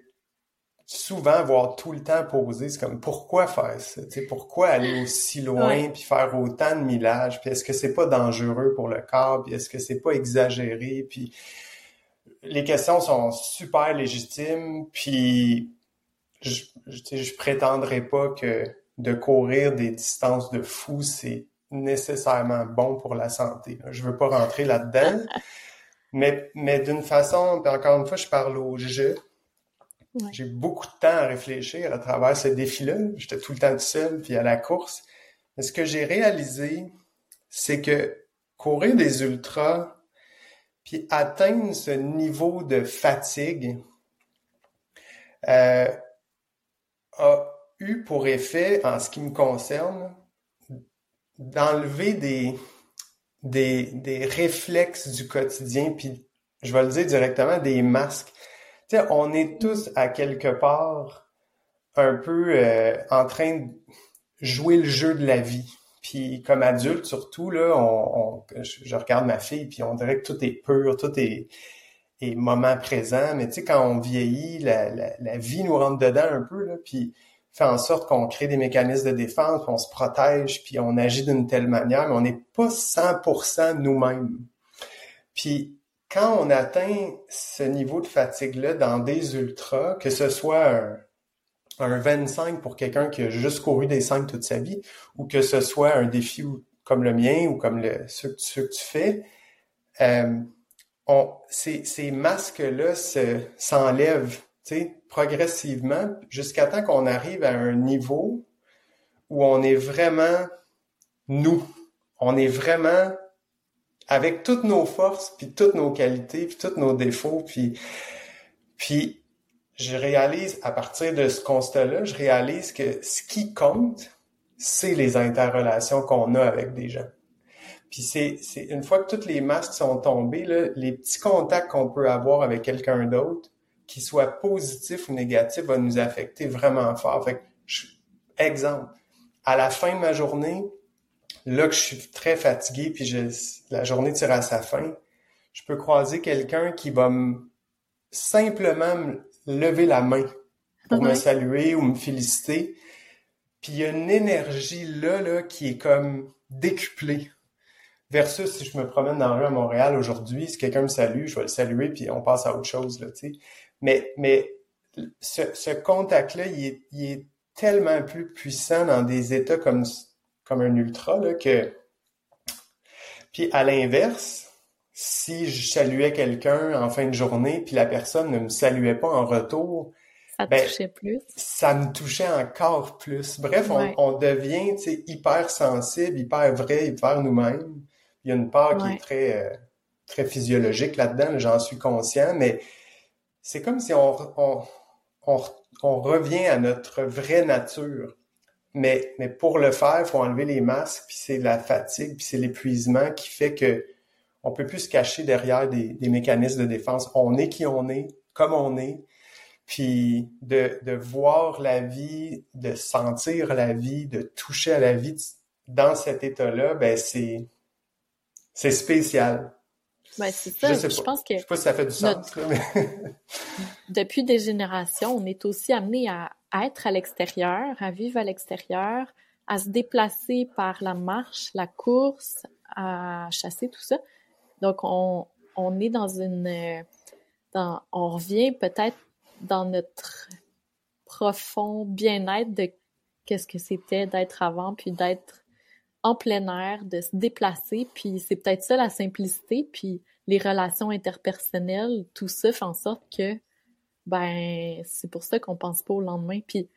souvent, voire tout le temps posée, c'est comme pourquoi faire ça? pourquoi aller aussi loin puis faire autant de millages? Puis est-ce que c'est pas dangereux pour le corps? Puis est-ce que c'est pas exagéré? Puis les questions sont super légitimes. Puis je, je, je prétendrai pas que de courir des distances de fou, c'est nécessairement bon pour la santé. Je veux pas rentrer là-dedans, [LAUGHS] mais, mais d'une façon, encore une fois, je parle au jeu. J'ai beaucoup de temps à réfléchir à travers ce défi-là. J'étais tout le temps tout seul, puis à la course. Mais ce que j'ai réalisé, c'est que courir des ultras, puis atteindre ce niveau de fatigue, euh, a eu pour effet, en ce qui me concerne, d'enlever des, des, des réflexes du quotidien, puis je vais le dire directement, des masques. Tu sais, on est tous à quelque part un peu euh, en train de jouer le jeu de la vie. Puis comme adulte surtout, là, on, je, regarde ma fille, puis on dirait que tout est pur, tout est, moment présent. Mais tu sais, quand on vieillit, la, vie nous rentre dedans un peu, là, puis fait en sorte qu'on crée des mécanismes de défense, on se protège, puis on agit d'une telle manière, mais on n'est pas 100% nous-mêmes. Puis quand on atteint ce niveau de fatigue-là dans des ultras, que ce soit un, un 25 pour quelqu'un qui a juste couru des 5 toute sa vie, ou que ce soit un défi comme le mien ou comme le, ceux, que tu fais, euh, on, ces, ces masques-là s'enlèvent progressivement jusqu'à temps qu'on arrive à un niveau où on est vraiment nous. On est vraiment avec toutes nos forces, puis toutes nos qualités, puis tous nos défauts, puis, puis je réalise à partir de ce constat-là, je réalise que ce qui compte, c'est les interrelations qu'on a avec des gens. Puis c'est, c'est une fois que toutes les masques sont tombés, là, les petits contacts qu'on peut avoir avec quelqu'un d'autre, qu'il soit positif ou négatif, va nous affecter vraiment fort. Fait exemple, à la fin de ma journée, là que je suis très fatigué, puis je, la journée tire à sa fin, je peux croiser quelqu'un qui va me, simplement me lever la main pour me saluer ou me féliciter. Puis il y a une énergie là, là qui est comme décuplée. Versus si je me promène dans la rue à Montréal aujourd'hui, si quelqu'un me salue, je vais le saluer, puis on passe à autre chose. Là, tu sais. Mais, mais ce, ce contact-là, il est, il est, tellement plus puissant dans des états comme, comme un ultra là, que. Puis à l'inverse, si je saluais quelqu'un en fin de journée, puis la personne ne me saluait pas en retour, ça ben, touchait plus. Ça me touchait encore plus. Bref, on, on, devient hyper sensible, hyper vrai, hyper nous-mêmes. Il y a une part qui est très, euh, très physiologique là-dedans, j'en suis conscient, mais c'est comme si on, revient à notre vraie nature. Mais, pour le faire, il faut enlever les masques, puis c'est la fatigue, puis c'est l'épuisement qui fait que on peut plus se cacher derrière des, mécanismes de défense. On est qui on est, comme on est, puis de, voir la vie, de sentir la vie, de toucher à la vie dans cet état-là, ben c'est spécial. Ben, c'est ça. Je, pense que. Je sais pas si ça fait du sens, [LAUGHS] Depuis des générations, on est aussi amené à être à l'extérieur, à vivre à l'extérieur, à se déplacer par la marche, la course, à chasser, tout ça. Donc, on, on est dans une. Dans, on revient peut-être dans notre profond bien-être de qu'est-ce que c'était d'être avant, puis d'être en plein air, de se déplacer, puis c'est peut-être ça la simplicité, puis les relations interpersonnelles, tout ça fait en sorte que ben c'est pour ça qu'on pense pas au lendemain. Puis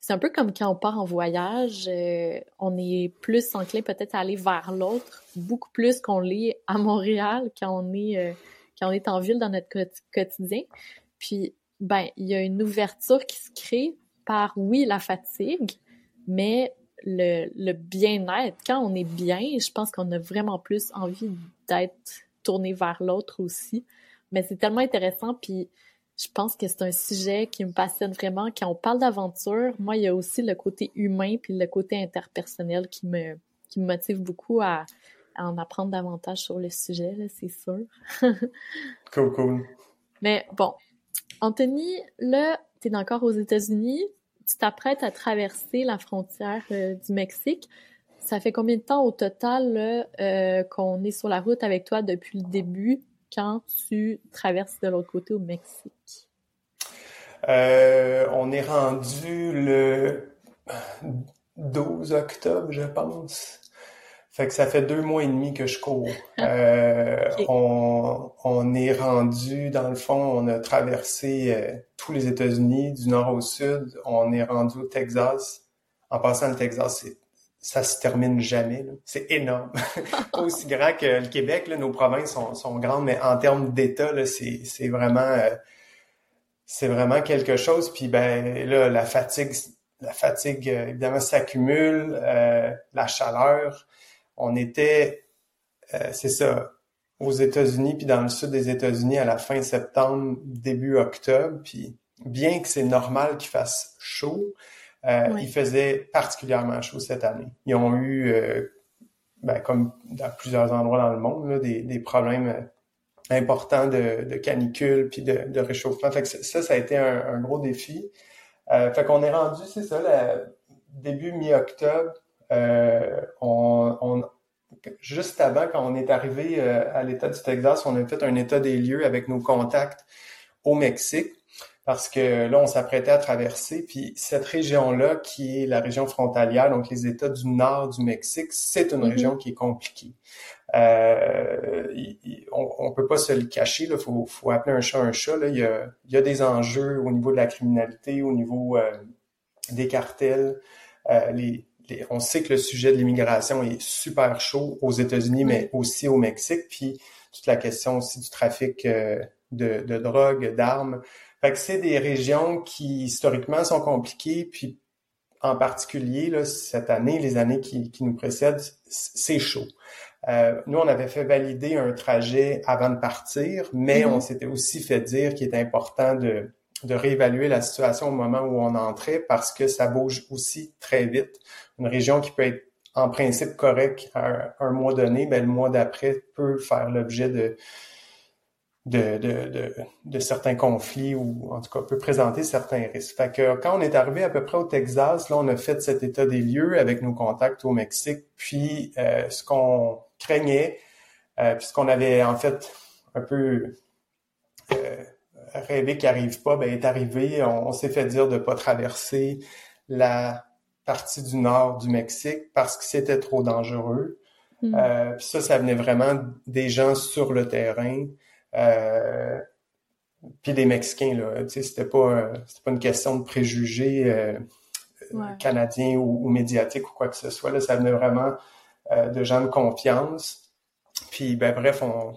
c'est un peu comme quand on part en voyage, euh, on est plus enclin peut-être à aller vers l'autre, beaucoup plus qu'on l'est à Montréal quand on est euh, quand on est en ville dans notre quotidien. Puis ben il y a une ouverture qui se crée par oui la fatigue, mais le, le bien-être, quand on est bien, je pense qu'on a vraiment plus envie d'être tourné vers l'autre aussi. Mais c'est tellement intéressant, puis je pense que c'est un sujet qui me passionne vraiment. Quand on parle d'aventure, moi, il y a aussi le côté humain puis le côté interpersonnel qui me, qui me motive beaucoup à, en apprendre davantage sur le sujet, c'est sûr. [LAUGHS] cool, cool. Mais bon, Anthony, là, t'es encore aux États-Unis tu t'apprêtes à traverser la frontière euh, du Mexique. Ça fait combien de temps au total euh, qu'on est sur la route avec toi depuis le début quand tu traverses de l'autre côté au Mexique? Euh, on est rendu le 12 octobre, je pense. Fait que ça fait deux mois et demi que je cours. [LAUGHS] Euh, on, on, est rendu, dans le fond, on a traversé euh, tous les États-Unis, du nord au sud. On est rendu au Texas. En passant, le Texas, c'est ça se termine jamais. C'est énorme. Pas [LAUGHS] aussi grand que le Québec. Là, nos provinces sont, sont grandes, mais en termes d'État, c'est vraiment euh, c'est vraiment quelque chose. Puis ben là, la fatigue, la fatigue euh, évidemment s'accumule, euh, la chaleur. On était, c'est ça, aux États-Unis, puis dans le sud des États-Unis à la fin septembre, début octobre. Puis bien que c'est normal qu'il fasse chaud, euh, il faisait particulièrement chaud cette année. Ils ont eu, euh, ben, comme dans plusieurs endroits dans le monde, là, des, des, problèmes euh, importants de, de canicule puis de, de, réchauffement. Fait que ça, ça a été un, un gros défi. Euh, fait qu'on est rendu, c'est ça, début mi-octobre. Euh, on, on, juste avant, quand on est arrivé à l'État du Texas, on a fait un état des lieux avec nos contacts au Mexique parce que là, on s'apprêtait à traverser. Puis cette région-là, qui est la région frontalière, donc les États du nord du Mexique, c'est une mm-hmm. région qui est compliquée. Euh, on, ne peut pas se le cacher, il faut, faut appeler un chat un chat. Là. Il, y a, il y a des enjeux au niveau de la criminalité, au niveau euh, des cartels. Euh, les, on sait que le sujet de l'immigration est super chaud aux États-Unis, mais aussi au Mexique. Puis toute la question aussi du trafic euh, de, de drogue, d'armes. Fait que c'est des régions qui historiquement sont compliquées, puis en particulier là, cette année, les années qui, qui nous précèdent, c'est chaud. Euh, nous, on avait fait valider un trajet avant de partir, mais mm-hmm. on s'était aussi fait dire qu'il était important de, de réévaluer la situation au moment où on entrait parce que ça bouge aussi très vite. Une région qui peut être en principe correcte un, un mois donné, ben, le mois d'après peut faire l'objet de, de, de, de, certains conflits ou en tout cas peut présenter certains risques. Fait que quand on est arrivé à peu près au Texas, là on a fait cet état des lieux avec nos contacts au Mexique, puis euh, ce qu'on craignait, euh, avait en fait un peu euh, rêvé qui arrive pas, ben est arrivé. On, s'est fait dire de pas traverser la partie du nord du Mexique parce que c'était trop dangereux. Hmm. Euh, puis ça, ça venait vraiment des gens sur le terrain. Euh, puis des Mexicains, là, tu sais, c'était pas, c'était pas une question de préjugés euh, canadiens ou, médiatiques ou quoi que ce soit. Là, ça venait vraiment euh, de gens de confiance. Puis, ben bref, on,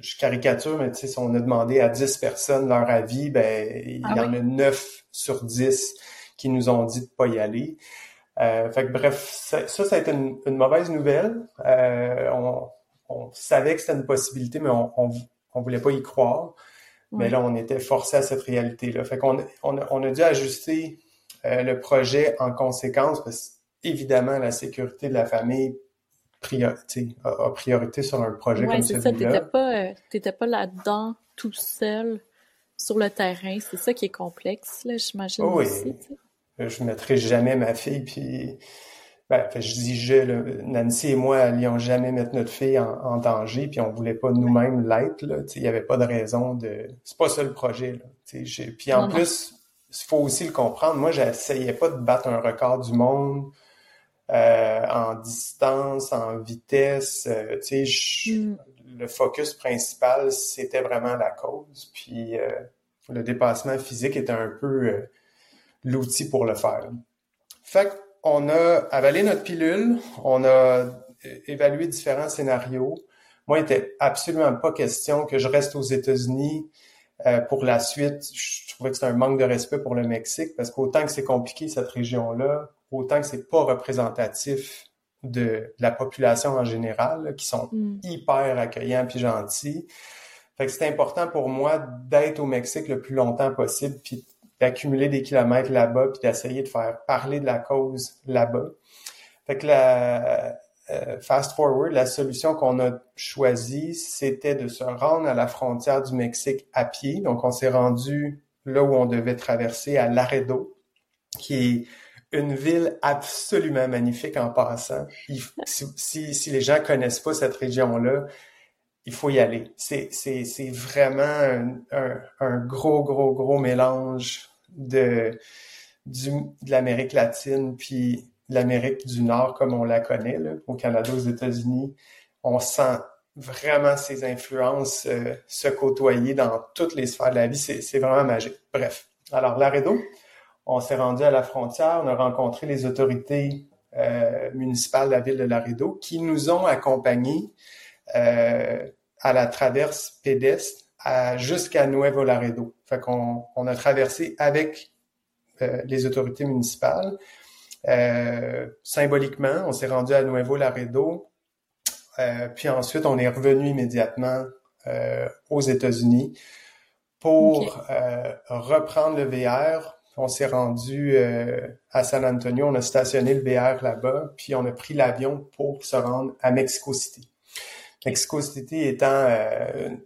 je, caricature, mais tu sais, si on a demandé à 10 personnes leur avis, ben il ah y en a 9 sur 10 qui nous ont dit de pas y aller. Euh, fait que bref, ça, ça, a été une, une mauvaise nouvelle. Euh, on, on, savait que c'était une possibilité, mais on, on, on voulait pas y croire. Mais là, on était forcé à cette réalité-là. Fait qu'on on, on a dû ajuster euh, le projet en conséquence parce qu'évidemment, la sécurité de la famille priorité, a, priorité sur un projet comme celui-là. c'est ça. T'étais pas, euh, pas là-dedans tout seul sur le terrain. C'est ça qui est complexe, là, j'imagine oh, aussi. Oui. Je mettrai jamais ma fille puis ben, je dis je, Nancy et moi allions jamais mettre notre fille en, danger, puis on voulait pas nous-mêmes l'être. Il y avait pas de raison de. C'est pas ça le projet. Là, puis en plus, il faut aussi le comprendre. Moi, j'essayais pas de battre un record du monde euh, en distance, en vitesse. Euh, mm. Le focus principal, c'était vraiment la cause. Puis euh, le dépassement physique était un peu euh, l'outil pour le faire. Fait que on a avalé notre pilule, on a évalué différents scénarios. Moi, il n'était absolument pas question que je reste aux États-Unis euh, pour la suite. Je trouvais que c'était un manque de respect pour le Mexique parce qu'autant que c'est compliqué cette région-là, autant que c'est pas représentatif de, la population en général, qui sont mm. hyper accueillants puis gentils. Fait que c'est important pour moi d'être au Mexique le plus longtemps possible puis d'accumuler des kilomètres là-bas puis d'essayer de faire parler de la cause là-bas. Fait que la euh, fast forward, la solution qu'on a choisie, c'était de se rendre à la frontière du Mexique à pied. Donc on s'est rendu là où on devait traverser à Laredo, qui est une ville absolument magnifique en passant. si, si, les gens connaissent pas cette région-là, il faut y aller. C'est, vraiment un, un, gros, gros, gros mélange de, de l'Amérique latine, puis l'Amérique du Nord comme on la connaît, là, au Canada, aux États-Unis. On sent vraiment ces influences euh, se côtoyer dans toutes les sphères de la vie. C'est vraiment magique. Bref. Alors, Laredo, on s'est rendu à la frontière, on a rencontré les autorités euh, municipales de la ville de Laredo qui nous ont accompagnés euh, à la traverse pédestre jusqu'à Nuevo Laredo. Fait qu'on on a traversé avec euh, les autorités municipales. Euh, symboliquement, on s'est rendu à Nuevo Laredo. Euh, puis ensuite, on est revenu immédiatement aux États-Unis pour reprendre le VR. On s'est rendu à San Antonio, on a stationné le VR là-bas, puis on a pris l'avion pour se rendre à Mexico City. Mexico City étant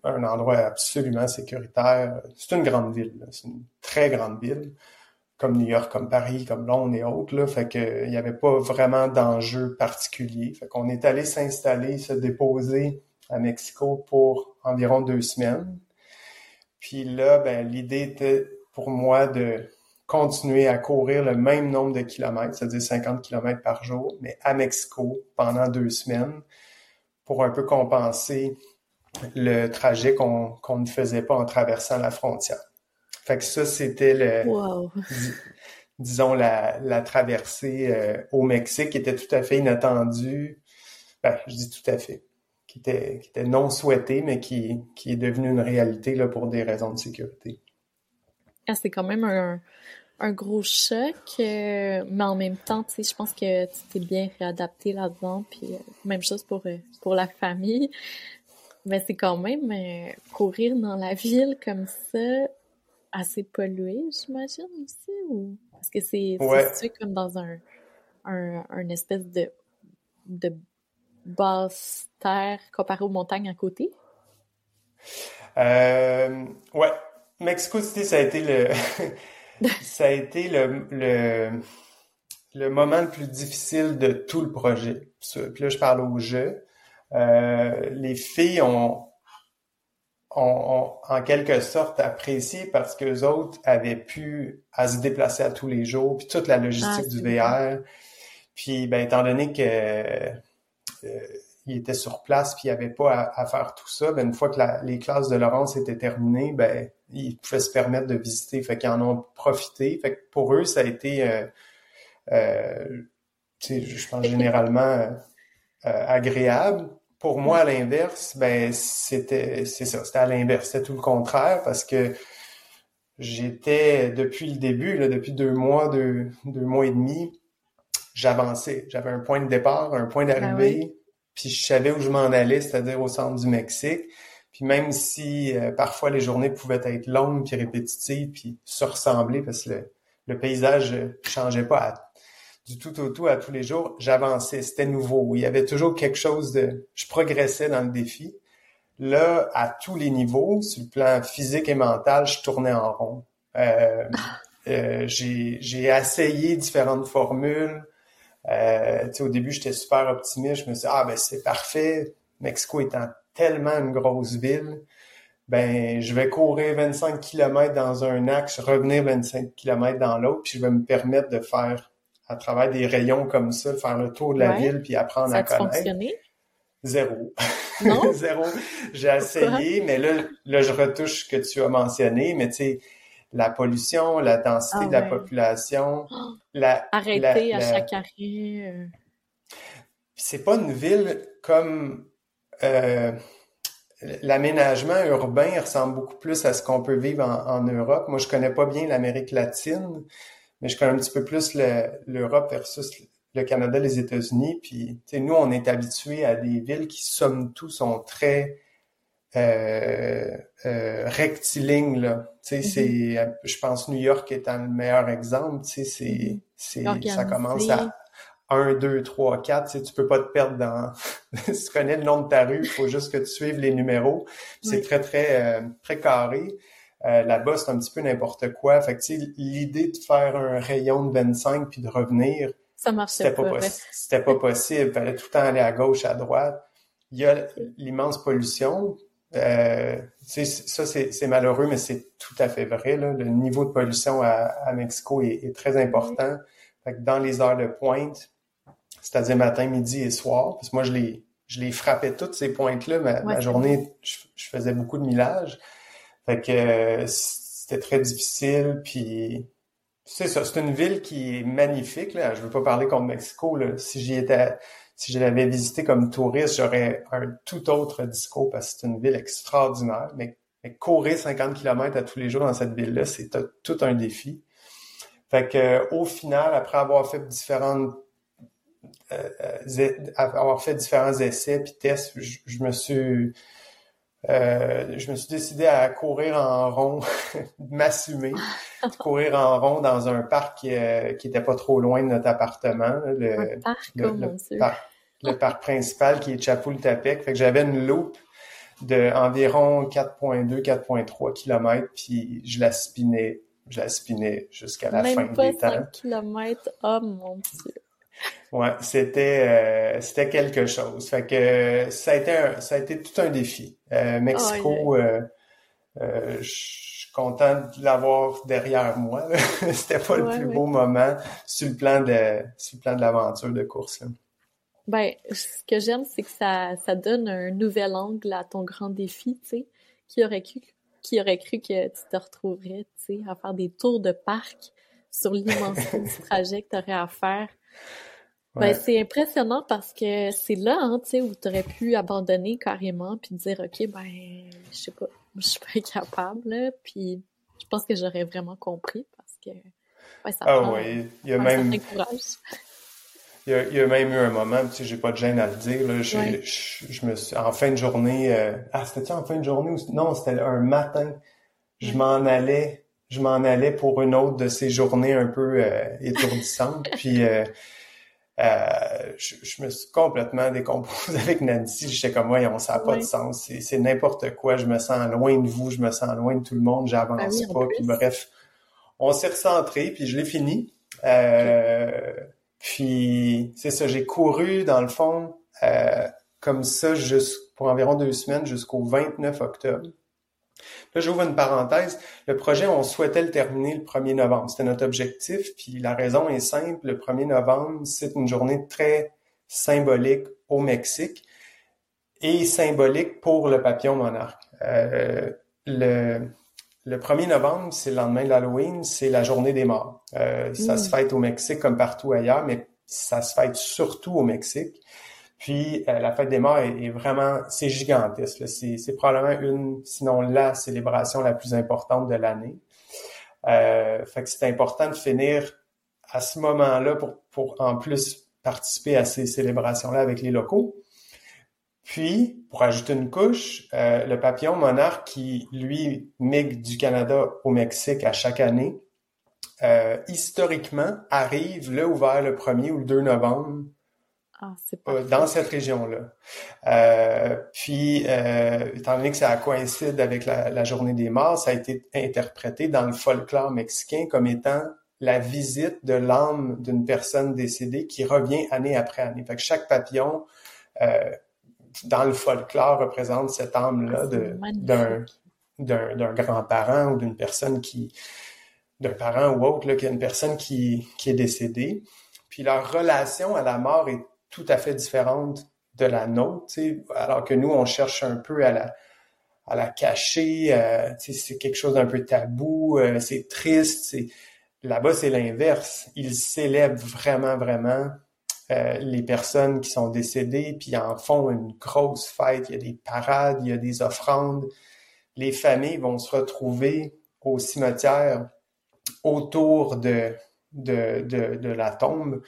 un endroit absolument sécuritaire, c'est une grande ville, c'est une très grande ville comme New York, comme Paris, comme Londres et autres. Là, fait que il n'y avait pas vraiment d'enjeu particulier. Fait qu'on est allé s'installer, se déposer à Mexico pour environ deux semaines. Puis là, ben, l'idée était pour moi de continuer à courir le même nombre de kilomètres, c'est-à-dire 50 kilomètres par jour, mais à Mexico pendant deux semaines pour un peu compenser le trajet qu'on ne faisait pas en traversant la frontière. Fait que ça, c'était le, disons, la, la traversée euh, au Mexique qui était tout à fait inattendue. Ben, je dis tout à fait. Qui était, qui était non souhaité, mais qui, qui est devenu une réalité là, pour des raisons de sécurité. Ah, c'est quand même un, un gros choc, euh, mais en même temps, tu sais, je pense que tu t'es bien réadapté là-dedans, puis euh, même chose pour, pour la famille. Mais c'est quand même courir dans la ville comme ça, assez pollué, j'imagine aussi, ou parce que c'est situé comme dans un, un, espèce de, de basse terre comparé aux montagnes à côté? Euh, ouais, Mexico City, ça a été le, [LAUGHS] ça a été le, le, le, moment le plus difficile de tout le projet. Puis là, je parle au jeu. Euh, les filles ont, ont, en quelque sorte apprécié parce que les autres avaient pu à se déplacer à tous les jours, puis toute la logistique ah, du VR. Puis, ben, étant donné que euh, il était sur place, puis il n'y avait pas à, faire tout ça, ben, une fois que les classes de Laurence étaient terminées, ben, ils pouvaient se permettre de visiter. Fait qu'ils en ont profité. Fait que pour eux, ça a été, euh, euh, je pense, généralement euh, agréable pour moi, à l'inverse, ben c'était c'est ça, c'était à l'inverse, c'était tout le contraire parce que j'étais depuis le début, là, depuis deux mois, deux, deux mois et demi, j'avançais. J'avais un point de départ, un point d'arrivée, ah puis je savais où je m'en allais, c'est-à-dire au centre du Mexique. Puis même si euh, parfois les journées pouvaient être longues puis répétitives puis se ressembler parce que le, le paysage changeait pas à du tout au tout à tous les jours, j'avançais, c'était nouveau. Il y avait toujours quelque chose de... Je progressais dans le défi. Là, à tous les niveaux, sur le plan physique et mental, je tournais en rond. Euh, euh, j'ai essayé différentes formules. Euh, au début, j'étais super optimiste. Je me suis dit, ah ben c'est parfait. Mexico étant tellement une grosse ville, ben je vais courir 25 km dans un axe, revenir 25 km dans l'autre, puis je vais me permettre de faire à travers des rayons comme ça, faire le tour de la ville puis apprendre à connaître. Fonctionné? Zéro. Non? [LAUGHS] Zéro. J'ai essayé, mais là, là, je retouche ce que tu as mentionné, mais tu sais, la pollution, la densité ah de la population, oh! [GASPS] la, Arrêter à chaque arrêt. Euh. C'est pas une ville comme euh, l'aménagement urbain ressemble beaucoup plus à ce qu'on peut vivre en, en, Europe. Moi, je connais pas bien l'Amérique latine, mais je connais un petit peu plus l'Europe versus le Canada, les États-Unis. Puis, nous, on est habitués à des villes qui, somme tout, sont très euh, euh, rectilignes. Là. Tu sais, mm-hmm. c'est, je pense New York étant le meilleur exemple. Tu sais, c'est, mm-hmm. c'est, ça commence à 1, 2, 3, 4. Tu sais, tu peux pas te perdre dans... [LAUGHS] si tu connais le nom de ta rue, il faut juste que tu suives les numéros. C'est très, très, euh, très carré. Euh, là-bas, c'est un petit peu n'importe quoi. Fait que, l'idée de faire un rayon de 25 puis de revenir, ça marchait pas. pas c'était pas possible. Il fallait tout le temps aller à gauche, à droite. Il y a l'immense pollution. Euh, ça, c'est malheureux, mais c'est tout à fait vrai. Là. Le niveau de pollution à, à Mexico est, est très important. Fait que dans les heures de pointe, c'est-à-dire matin, midi et soir. Parce que moi, je les, je les frappais toutes ces pointes-là. Ma, journée, je, faisais beaucoup de millage. Fait que c'était très difficile. Puis c'est ça, c'est une ville qui est magnifique. Là. Je veux pas parler comme Mexico. Là. Si j'y étais, si je l'avais visité comme touriste, j'aurais un tout autre discours parce que c'est une ville extraordinaire. Mais, courir 50 km à tous les jours dans cette ville-là, c'est tout un défi. Fait que au final, après avoir fait différentes euh, euh, avoir fait différents essais puis tests, je, me suis euh, je me suis décidé à courir en rond, [LAUGHS] m'assumer, courir en rond dans un parc qui, qui était pas trop loin de notre appartement, le, parc, le, le, le, parc principal qui est Chapultepec. Fait que j'avais une loupe de environ 4.2, 4.3 km, puis je la spinais, je la spinais jusqu'à la fin des temps. 5 km, oh mon dieu. Ouais, c'était euh, c'était quelque chose. Fait que ça a été un, ça a été tout un défi. Euh, Mexico, euh, euh, je suis content de l'avoir derrière moi. [LAUGHS] c'était pas le plus beau moment sur le plan de sur le plan de l'aventure de course. Là. Ben, ce que j'aime, c'est que ça ça donne un nouvel angle à ton grand défi. Tu sais, qui aurait cru qui aurait cru que tu te retrouverais, tu sais, à faire des tours de parc sur l'immensité du [LAUGHS] trajet que tu aurais à faire? Ben, c'est impressionnant parce que c'est là, hein, tu sais, où tu aurais pu abandonner carrément puis dire, OK, ben, je sais pas, [LAUGHS] je suis pas capable, là, puis je pense que j'aurais vraiment compris parce que, ouais, ça ah, il y a même... Il y, a, il y, a, même eu un moment, tu sais, j'ai pas de gêne à le dire, là, je, je, me suis, en fin de journée, euh, ah, c'était en fin de journée ou, non, c'était un matin, je m'en allais, je m'en allais pour une autre de ces journées un peu euh, étourdissantes, [LAUGHS] puis euh, euh, je, me suis complètement décomposé avec Nancy. J'étais comme, on ça n'a pas de sens. C'est n'importe quoi. Je me sens loin de vous. Je me sens loin de tout le monde. J'avance ben pas. Puis bref, on s'est recentré. Puis je l'ai fini. Euh, puis c'est ça. J'ai couru dans le fond euh, comme ça pour environ deux semaines jusqu'au 29 octobre. Là, j'ouvre une parenthèse. Le projet, on souhaitait le terminer le 1er novembre. C'était notre objectif. Puis la raison est simple. Le 1er novembre, c'est une journée très symbolique au Mexique et symbolique pour le papillon monarque. Euh, le, le 1er novembre, c'est le lendemain de l'Halloween, c'est la journée des morts. Euh, Ça se hmm. fête au Mexique comme partout ailleurs, mais ça se fête surtout au Mexique. Puis euh, la fête des morts est, vraiment, c'est gigantesque. C'est probablement une, sinon la célébration la plus importante de l'année. Euh, fait que c'est important de finir à ce moment-là pour, pour en plus participer à ces célébrations-là avec les locaux. Puis, pour ajouter une couche, euh, le papillon monarque qui, lui, migre du Canada au Mexique à chaque année, euh, historiquement, arrive là ouvert le 1er ou le 2 novembre ah, euh, dans cette région-là. Euh, puis, euh, étant donné que ça coïncide avec la, journée des morts, ça a été interprété dans le folklore mexicain comme étant la visite de l'âme d'une personne décédée qui revient année après année. Fait que chaque papillon, dans le folklore, représente cette âme-là ah, d'un d'un grand-parent ou d'une personne qui d'un parent ou autre, là, qui est une personne qui, qui est décédée. Puis leur relation à la mort est tout à fait différente de la nôtre, alors que nous, on cherche un peu à la, à la cacher, euh, c'est quelque chose d'un peu tabou, euh, c'est triste. Là-bas, c'est l'inverse. Ils célèbrent vraiment, vraiment euh, les personnes qui sont décédées, puis en font une grosse fête. Il y a des parades, il y a des offrandes. Les familles vont se retrouver au cimetière autour de, de, de, de la tombe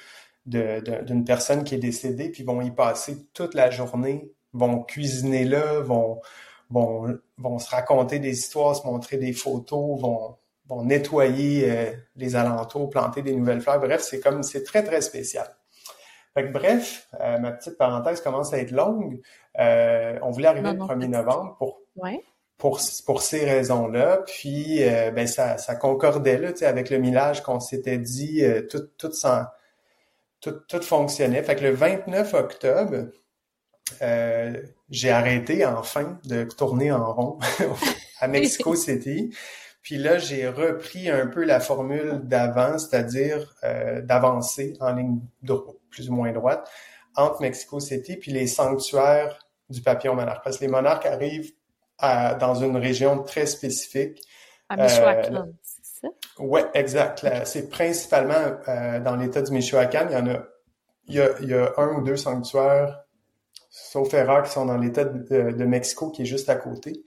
d'une personne qui est décédée, puis vont y passer toute la journée, vont cuisiner là, vont, vont, vont se raconter des histoires, se montrer des photos, vont, vont nettoyer euh, les alentours, planter des nouvelles fleurs. Bref, c'est comme c'est très, très spécial. Fait que, bref, euh, ma petite parenthèse commence à être longue. Euh, on voulait arriver le 1er novembre pour, pour, pour ces raisons-là. Puis ben ça, ça concordait là, avec le millage qu'on s'était dit, tout, tout sans tout, fonctionnait. Fait que le 29 octobre, euh, j'ai arrêté enfin de tourner en rond [LAUGHS] à Mexico [LAUGHS] City. Puis là, j'ai repris un peu la formule d'avant, c'est-à-dire euh, d'avancer en ligne droite, plus ou moins droite, entre Mexico City puis les sanctuaires du papillon monarque. Parce que les monarques arrivent à, dans une région très spécifique. À Michoacán, ça? Oui, exact. C'est principalement euh, dans l'État du Michoacán. Il y en a, il y a, il y a un ou deux sanctuaires, sauf erreur, qui sont dans l'État de, de, Mexico, qui est juste à côté.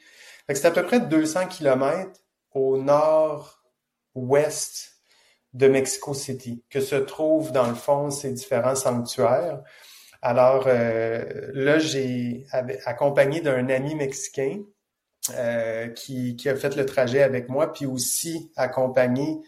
C'est à peu près 200 kilomètres au nord-ouest de Mexico City, que se trouvent dans le fond ces différents sanctuaires. Alors euh, là, j'ai accompagné d'un ami mexicain euh, qui, qui, a fait le trajet avec moi, puis aussi accompagné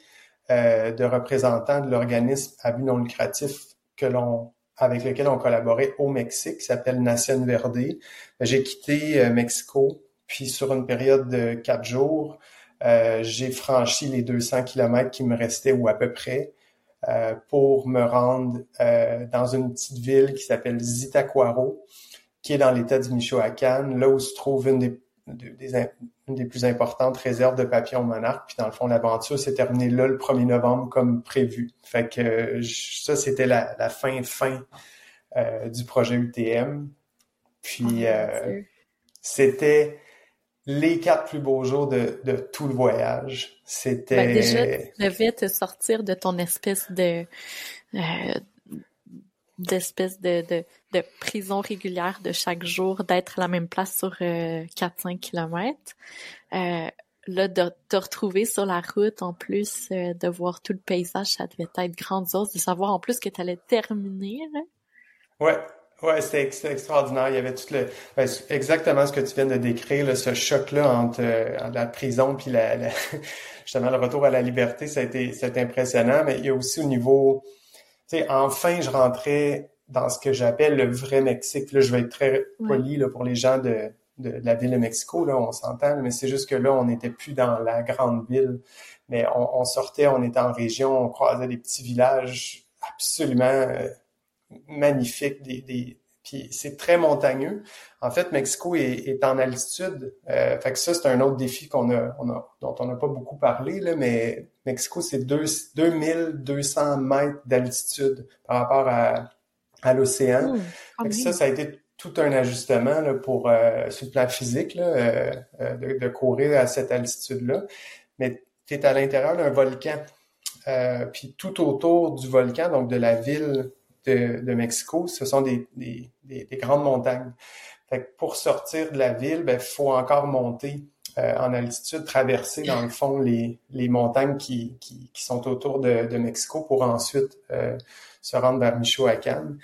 euh, de représentants de l'organisme à but non lucratif que l'on avec lequel on collaborait au Mexique, qui s'appelle Nation Verde. J'ai quitté Mexico, puis sur une période de quatre jours, euh, j'ai franchi les 200 kilomètres qui me restaient ou à peu près euh, pour me rendre euh, dans une petite ville qui s'appelle Zitacuaro, qui est dans l'état du Michoacán, là où se trouve une des, des, une des plus importantes réserves de papillons monarques. Puis dans le fond, l'aventure s'est terminée là le 1er novembre comme prévu. Fait que ça, c'était la, la, fin fin du projet UTM. Puis oh, c'était les quatre plus beaux jours de, de tout le voyage. C'était. Ben déjà, tu devais te sortir de ton espèce de euh, d'espèce de, de, de, prison régulière de chaque jour, d'être à la même place sur euh, 4-5 kilomètres. Euh, là, de te retrouver sur la route, en plus euh, de voir tout le paysage, ça devait être grandiose, de savoir en plus que tu allais terminer. Là. Ouais, Ouais, c'était extraordinaire. Il y avait tout le ben, exactement ce que tu viens de décrire, ce choc-là entre, euh, la prison puis [LAUGHS] justement le retour à la liberté, ça a été c'est impressionnant. Mais il y a aussi au niveau, sais, enfin je rentrais dans ce que j'appelle le vrai Mexique. Là, je vais être très poli là, pour les gens de, de, la ville de Mexico, là, on s'entend, mais c'est juste que là, on n'était plus dans la grande ville. Mais on, on, sortait, on était en région, on croisait des petits villages absolument euh, magnifique, des, des puis c'est très montagneux. En fait, Mexico est, est en altitude. Euh, fait que ça, c'est un autre défi qu'on a, on a, dont on n'a pas beaucoup parlé, là, mais Mexico, c'est 2200 mètres d'altitude par rapport à, à l'océan. Mmh, ça, ça a été tout un ajustement là, pour euh, sur le plan physique là, euh, euh, de, de, courir à cette altitude-là. Mais tu es à l'intérieur d'un volcan. Euh, puis tout autour du volcan, donc de la ville de, Mexico, ce sont des, des, des, grandes montagnes. Fait pour sortir de la ville, il ben, faut encore monter euh, en altitude, traverser dans le fond les, les montagnes qui, qui, qui sont autour de, de, Mexico pour ensuite euh, se rendre vers Michoacán.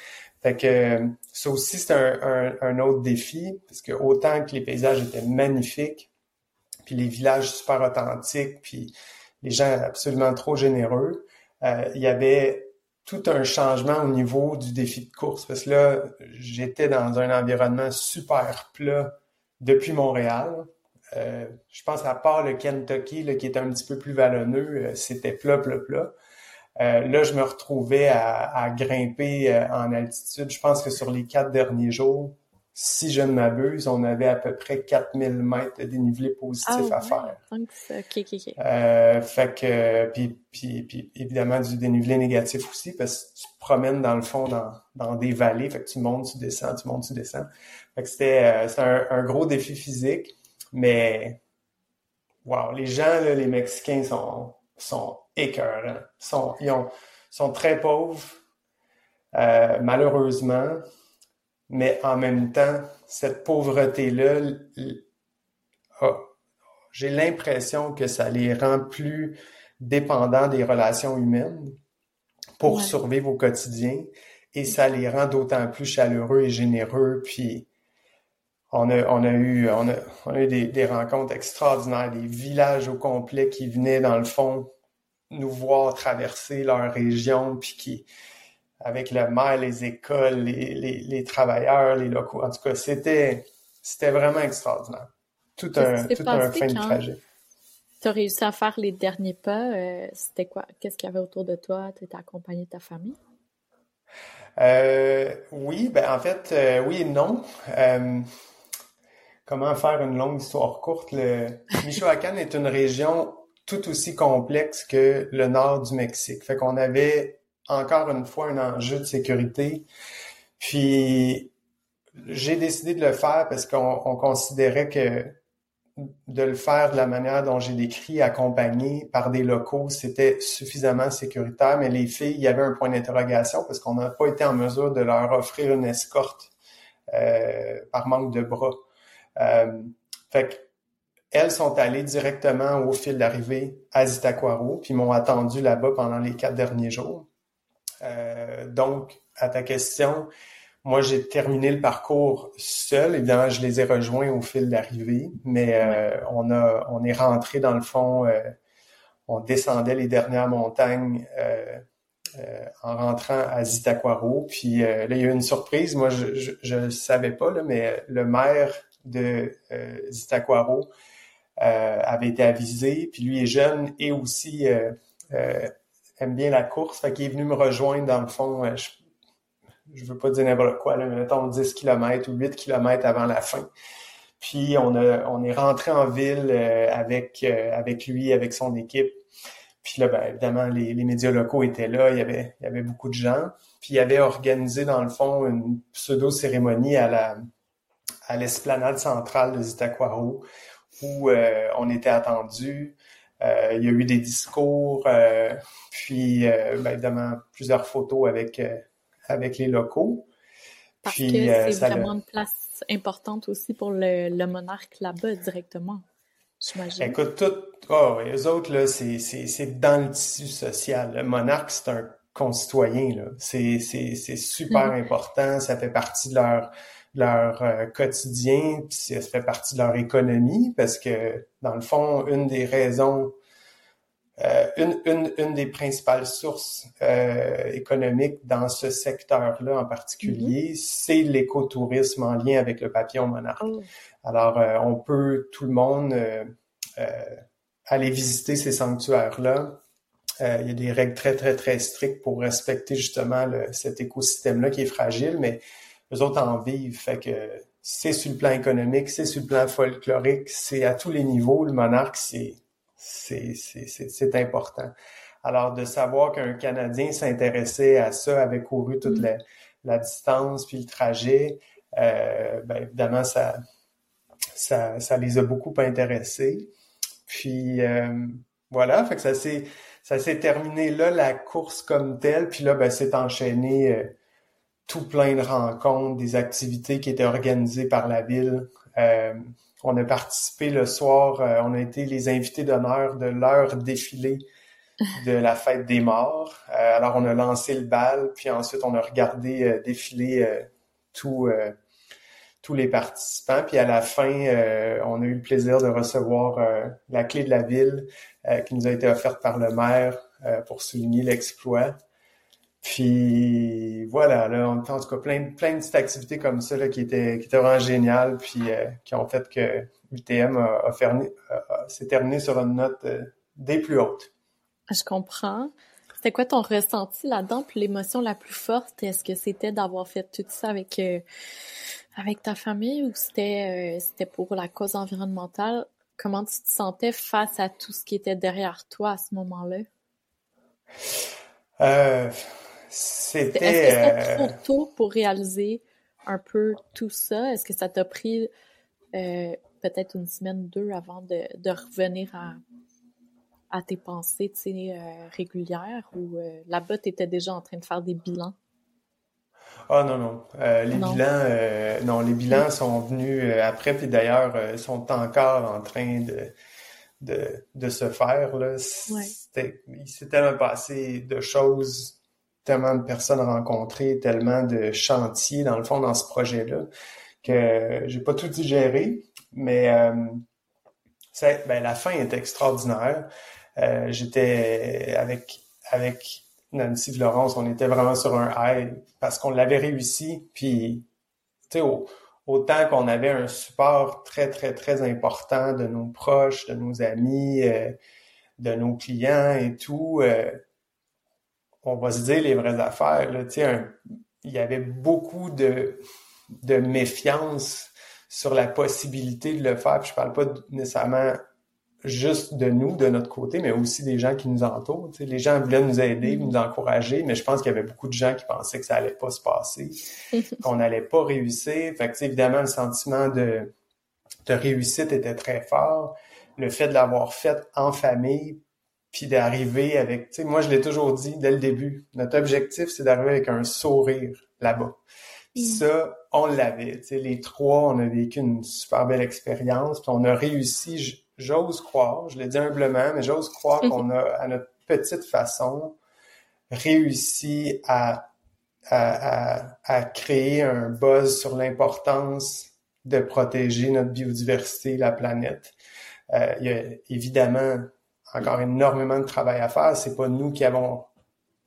Fait que ça aussi, c'est un, un, un, autre défi, parce que autant que les paysages étaient magnifiques, puis les villages super authentiques, puis les gens absolument trop généreux, euh, il y avait tout un changement au niveau du défi de course. Parce que là, j'étais dans un environnement super plat depuis Montréal. Euh, je pense à part le Kentucky, qui est un petit peu plus vallonneux, euh, c'était plat, plat, plat. Euh, là, je me retrouvais à, à grimper euh, en altitude. Je pense que sur les quatre derniers jours, si je ne m'abuse, on avait à peu près 4000 mètres de dénivelé positif ah à faire. OK, OK, OK. Euh, fait que, puis, puis, puis, évidemment du dénivelé négatif aussi, parce que tu te promènes dans le fond dans, dans des vallées, fait que tu montes, tu descends, tu montes, tu descends. Fait que c'était euh, un, un, gros défi physique, mais wow, les gens, là, les Mexicains sont, sont écœurants. Sont, ils ont, sont très pauvres, euh, malheureusement. Mais en même temps, cette pauvreté-là, j'ai l'impression que ça les rend plus dépendants des relations humaines pour survivre au quotidien et ça les rend d'autant plus chaleureux et généreux. Puis on a, on a eu, on a, on a eu des, des, rencontres extraordinaires, des villages au complet qui venaient dans le fond nous voir traverser leur région, puis qui, avec le maire, les écoles, les, les, les, travailleurs, les locaux. En tout cas, c'était, c'était vraiment extraordinaire. Tout un, tout un fin de trajet. Tu as réussi à faire les derniers pas. Euh, c'était quoi? Qu'est-ce qu'il y avait autour de toi? Tu étais accompagné de ta famille? Euh, oui, ben en fait, euh, oui et non. Euh, comment faire une longue histoire courte? Le [LAUGHS] Michoacán est une région tout aussi complexe que le nord du Mexique. Fait qu'on avait encore une fois un enjeu de sécurité. Puis j'ai décidé de le faire parce qu'on considérait que de le faire de la manière dont j'ai décrit, accompagné par des locaux, c'était suffisamment sécuritaire. Mais les filles, il y avait un point d'interrogation parce qu'on n'a pas été en mesure de leur offrir une escorte euh, par manque de bras. Euh, fait elles sont allées directement au fil d'arrivée à Zitaquaro, puis m'ont attendu là-bas pendant les quatre derniers jours. Euh, donc, à ta question, moi, j'ai terminé le parcours seul. Évidemment, je les ai rejoints au fil d'arrivée, mais euh, on a, on est rentré dans le fond. Euh, on descendait les dernières montagnes euh, en rentrant à Zitaquaro. Puis là, il y a eu une surprise. Moi, je ne savais pas, là, mais le maire de Zitaquaro avait été avisé. Puis lui est jeune et aussi aime bien la course. Fait qu'il est venu me rejoindre dans le fond je veux pas dire n'importe quoi, là, mais mettons 10 km ou 8 km avant la fin. Puis on a on est rentré en ville euh, avec euh, avec lui, avec son équipe. Puis là, ben, évidemment, les, les, médias locaux étaient là, il y avait il y avait beaucoup de gens. Puis il avait organisé dans le fond une pseudo cérémonie à la à l'esplanade centrale de Zitaquaro où euh, on était attendu. Il y a eu des discours, puis ben, évidemment plusieurs photos avec avec les locaux. Parce Puis, que euh, c'est vraiment une place importante aussi pour le, le monarque là-bas directement, j'imagine. Écoute, tout, oh, eux autres, là, c'est, c'est, c'est dans le tissu social. Le monarque, c'est un concitoyen, là. C'est, c'est, c'est super mhm. important, ça fait partie de leur leur euh, quotidien, puis ça fait partie de leur économie, parce que, dans le fond, une des raisons euh, une, une, une, des principales sources euh, économiques dans ce secteur-là en particulier, mm-hmm. c'est l'écotourisme en lien avec le papillon monarque. Oh. Alors, euh, on peut, tout le monde, aller visiter ces sanctuaires-là. il y a des règles très, très, très strictes pour respecter justement le, cet écosystème-là qui est fragile, mais eux autres en vivent. Fait que c'est sur le plan économique, c'est sur le plan folklorique, c'est à tous les niveaux. Le monarque, c'est c'est important. Alors, de savoir qu'un Canadien s'intéressait à ça, avait couru toute mm. la, distance puis le trajet, euh, ben, évidemment, ça, ça, ça les a beaucoup intéressés. Puis, euh, voilà, fait que ça s'est ça s'est terminé là, la course comme telle. Puis là, ben, c'est enchaîné euh, tout plein de rencontres, des activités qui étaient organisées par la ville. Euh, on a participé le soir, euh, on a été les invités d'honneur de leur défilé de la fête des morts. Euh, alors on a lancé le bal, puis ensuite on a regardé euh, défiler tous les participants. Puis à la fin, on a eu le plaisir de recevoir la clé de la ville qui nous a été offerte par le maire pour souligner l'exploit. Puis voilà, là, en tout cas, plein, plein de petites activités comme ça là, qui, étaient, qui étaient vraiment géniales, puis euh, qui ont fait que UTM a, a, s'est terminé sur une note euh, des plus hautes. Je comprends. C'était quoi ton ressenti là-dedans, puis l'émotion la plus forte? Est-ce que c'était d'avoir fait tout ça avec, euh, avec ta famille ou c'était, c'était pour la cause environnementale? Comment tu te sentais face à tout ce qui était derrière toi à ce moment-là? Euh, c'était. Est-ce que c'était trop euh, tôt pour réaliser un peu tout ça? Est-ce que ça t'a pris euh, peut-être une semaine ou deux avant de, de revenir à, à tes pensées euh, régulières ou euh, là-bas, tu étais déjà en train de faire des bilans? Ah non, non. Les bilans, non, les bilans sont venus après, puis d'ailleurs, ils sont encore en train de, de, de se faire. Là. Ouais. Il s'est tellement passé de choses tellement de personnes rencontrées, tellement de chantiers dans le fond dans ce projet-là que j'ai pas tout digéré, mais euh, ben, la fin est extraordinaire. Euh, j'étais avec avec Nancy Florence, on était vraiment sur un high parce qu'on l'avait réussi. Puis, tu sais, autant qu'on avait un support très très très important de nos proches, de nos amis, euh, de nos clients et tout. On va se dire les vraies affaires. Là, il y avait beaucoup de, méfiance sur la possibilité de le faire. je parle pas nécessairement juste de nous, de notre côté, mais aussi des gens qui nous entourent. les gens voulaient nous aider, mm. nous encourager, mais je pense qu'il y avait beaucoup de gens qui pensaient que ça allait pas se passer, [LAUGHS] qu'on n'allait pas réussir. Fait que, évidemment, le sentiment de, de réussite était très fort. Le fait de l'avoir fait en famille, puis d'arriver avec, tu sais, moi je l'ai toujours dit dès le début, notre objectif c'est d'arriver avec un sourire là-bas. Mm. Ça, on l'avait, tu sais, les trois, on a vécu une super belle expérience, puis on a réussi, j'ose croire, je l'ai dit humblement, mais j'ose croire mm-hmm. qu'on a, à notre petite façon, réussi à, à, à, créer un buzz sur l'importance de protéger notre biodiversité, la planète. Euh, il y a évidemment encore énormément de travail à faire. C'est pas nous qui avons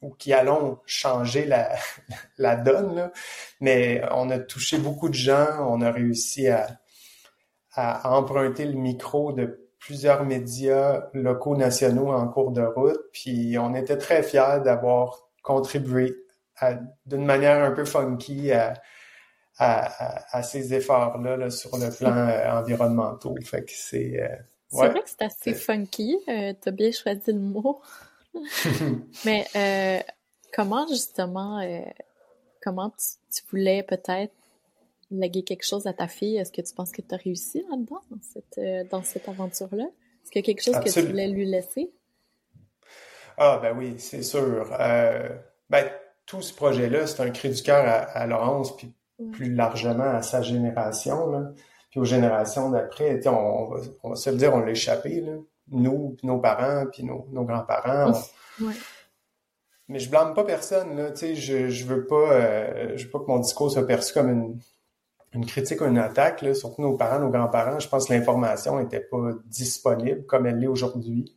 ou qui allons changer la, [LAUGHS] la donne, là. mais on a touché beaucoup de gens, on a réussi à, à emprunter le micro de plusieurs médias locaux nationaux en cours de route, puis on était très fiers d'avoir contribué d'une manière un peu funky à, à, à ces efforts-là là, sur le plan euh, environnemental. Fait que c'est... Euh, c'est vrai que c'est assez funky. Euh, T'as bien choisi le mot. [LAUGHS] Mais euh, comment justement, euh, comment tu, voulais peut-être léguer quelque chose à ta fille? Est-ce que tu penses que tu as réussi là-dedans, dans cette, dans cette aventure-là? Est-ce qu'il y a quelque chose que tu voulais lui laisser? Ah ben oui, c'est sûr. Ben, tout ce projet-là, c'est un cri du cœur à, à, Laurence, puis plus largement à sa génération. Là. Puis aux générations d'après, on, va, on va se le dire, on l'a échappé, là. Nous, puis nos parents, puis nos, nos grands-parents. Ouais. Mais je blâme pas personne, là. Tu sais, je, je veux pas, euh, je veux pas que mon discours soit perçu comme une, une critique ou une attaque, là. Surtout nos parents, nos grands-parents. Je pense que l'information était pas disponible comme elle l'est aujourd'hui.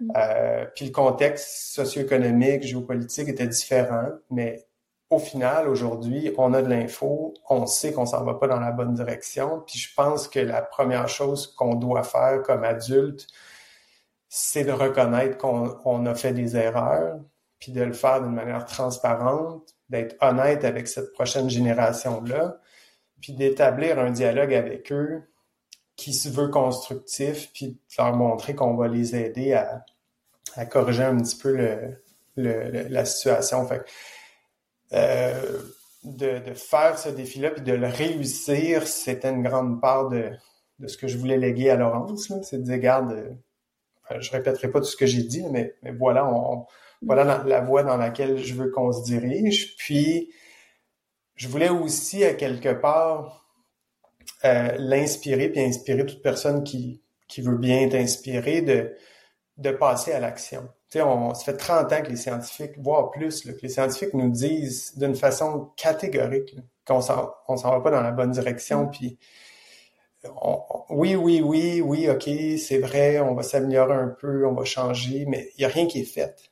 Mm. Euh, puis le contexte socio-économique, géopolitique était différent, mais au final, aujourd'hui, on a de l'info, on sait qu'on s'en va pas dans la bonne direction, puis je pense que la première chose qu'on doit faire comme adulte, c'est de reconnaître qu'on a fait des erreurs, puis de le faire d'une manière transparente, d'être honnête avec cette prochaine génération-là, puis d'établir un dialogue avec eux qui se veut constructif, puis de leur montrer qu'on va les aider à, corriger un petit peu la situation. Euh, de, de, faire ce défi-là puis de le réussir, c'était une grande part de, de ce que je voulais léguer à Laurence. C'est de dire, regarde, euh, je répéterai pas tout ce que j'ai dit, mais, mais voilà, voilà la, voie dans laquelle je veux qu'on se dirige. Puis, je voulais aussi, à quelque part, euh, l'inspirer puis inspirer toute personne qui, qui veut bien être inspirée de, de passer à l'action. Tu sais, on, ça fait 30 ans que les scientifiques, voire plus, que les scientifiques nous disent d'une façon catégorique qu'on s'en, on s'en va pas dans la bonne direction. Mm. Puis, oui, oui, oui, oui, ok, c'est vrai, on va s'améliorer un peu, on va changer, mais il y a rien qui est fait.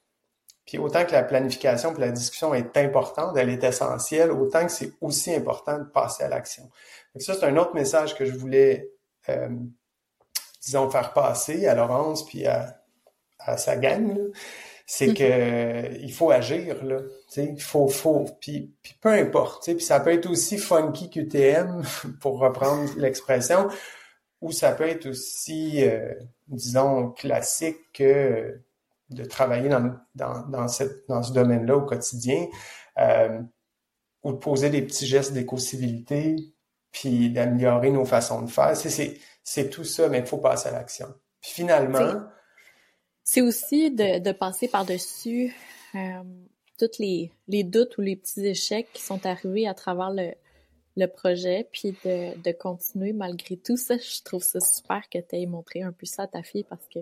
Puis autant que la planification puis la discussion est importante, elle est essentielle, autant que c'est aussi important de passer à l'action. Ça, c'est un autre message que je voulais, euh, disons, faire passer à Laurence puis à, à sa gang, c'est que euh, il faut agir là, il faut faut puis, puis peu importe, puis ça peut être aussi funky QTM [LAUGHS] pour reprendre l'expression ou ça peut être aussi euh, disons classique que de travailler dans dans dans, cette, dans ce domaine-là au quotidien euh, ou de poser des petits gestes d'éco-civilité puis d'améliorer nos façons de faire, c'est c'est tout ça mais il faut passer à l'action. Puis finalement c'est aussi de, passer par-dessus euh, tous les, doutes ou les petits échecs qui sont arrivés à travers le, projet, puis de, continuer malgré tout ça. Je trouve ça super que tu aies montré un peu ça à ta fille parce que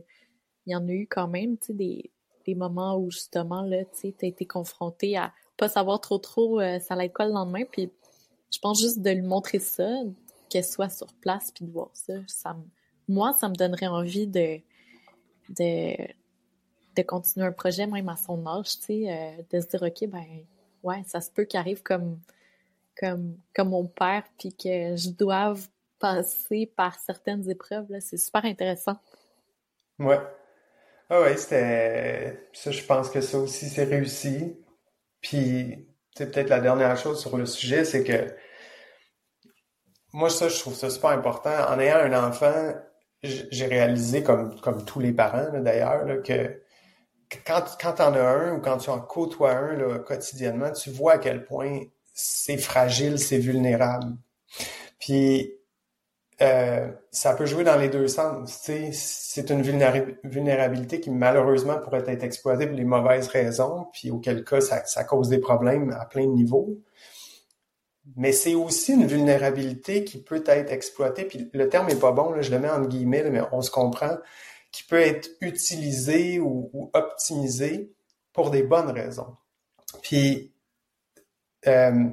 il y en a eu quand même, des, moments où justement, là, tu sais, t'as été confronté à pas savoir trop trop euh, ça allait être quoi le lendemain, puis je pense juste de lui montrer ça, qu'elle soit sur place puis de voir ça, ça moi, ça me donnerait envie de de, de continuer un projet même à son âge, tu sais, euh, de se dire, OK, ben, ouais, ça se peut qu'il arrive comme, comme, comme mon père, puis que je doive passer par certaines épreuves, là, c'est super intéressant. Ouais. Ah ouais, c'était, ça, je pense que ça aussi, c'est réussi. Puis, c'est peut-être la dernière chose sur le sujet, c'est que moi, ça, je trouve ça super important. En ayant un enfant, j'ai réalisé, comme, comme tous les parents d'ailleurs, que quand, quand tu en as un ou quand tu en côtoies un là, quotidiennement, tu vois à quel point c'est fragile, c'est vulnérable. Puis euh, ça peut jouer dans les deux sens. C'est une vulnérabilité qui malheureusement pourrait être exploitée pour les mauvaises raisons, puis auquel cas ça, ça cause des problèmes à plein de niveaux. Mais c'est aussi une vulnérabilité qui peut être exploitée, puis le terme est pas bon, là, je le mets en guillemets, mais on se comprend, qui peut être utilisé ou, ou optimisé pour des bonnes raisons. Puis euh,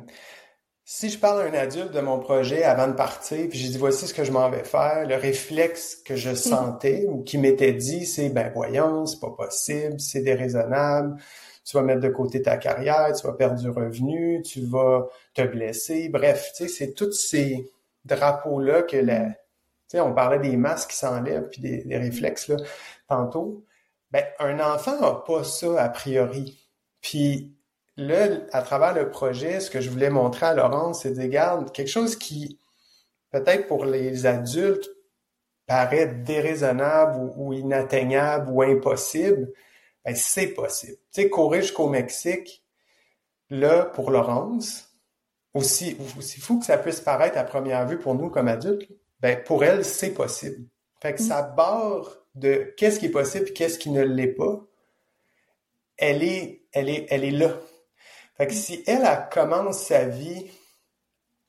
si je parle à un adulte de mon projet avant de partir, puis j'ai dit voici ce que je m'en vais faire, le réflexe que je sentais ou qui m'était dit, c'est ben voyons, c'est pas possible, c'est déraisonnable, tu vas mettre de côté ta carrière, tu vas perdre du revenu, tu vas te blesser, bref, tu sais, c'est tous ces drapeaux-là que la, tu sais, on parlait des masques qui s'enlèvent puis des, réflexes là tantôt. Ben un enfant a pas ça a priori. Puis là, à travers le projet, ce que je voulais montrer à Laurence, c'est de regarde, quelque chose qui, peut-être pour les adultes, paraît déraisonnable ou, inatteignable ou impossible, ben c'est possible. Tu sais, courir jusqu'au Mexique, là, pour Laurence, aussi, aussi fou que ça puisse paraître à première vue pour nous comme adultes, ben pour elle, c'est possible. Fait que mm. sa barre de qu'est-ce qui est possible et qu'est-ce qui ne l'est pas, elle est, elle est, elle est là. Fait que si elle, elle commence sa vie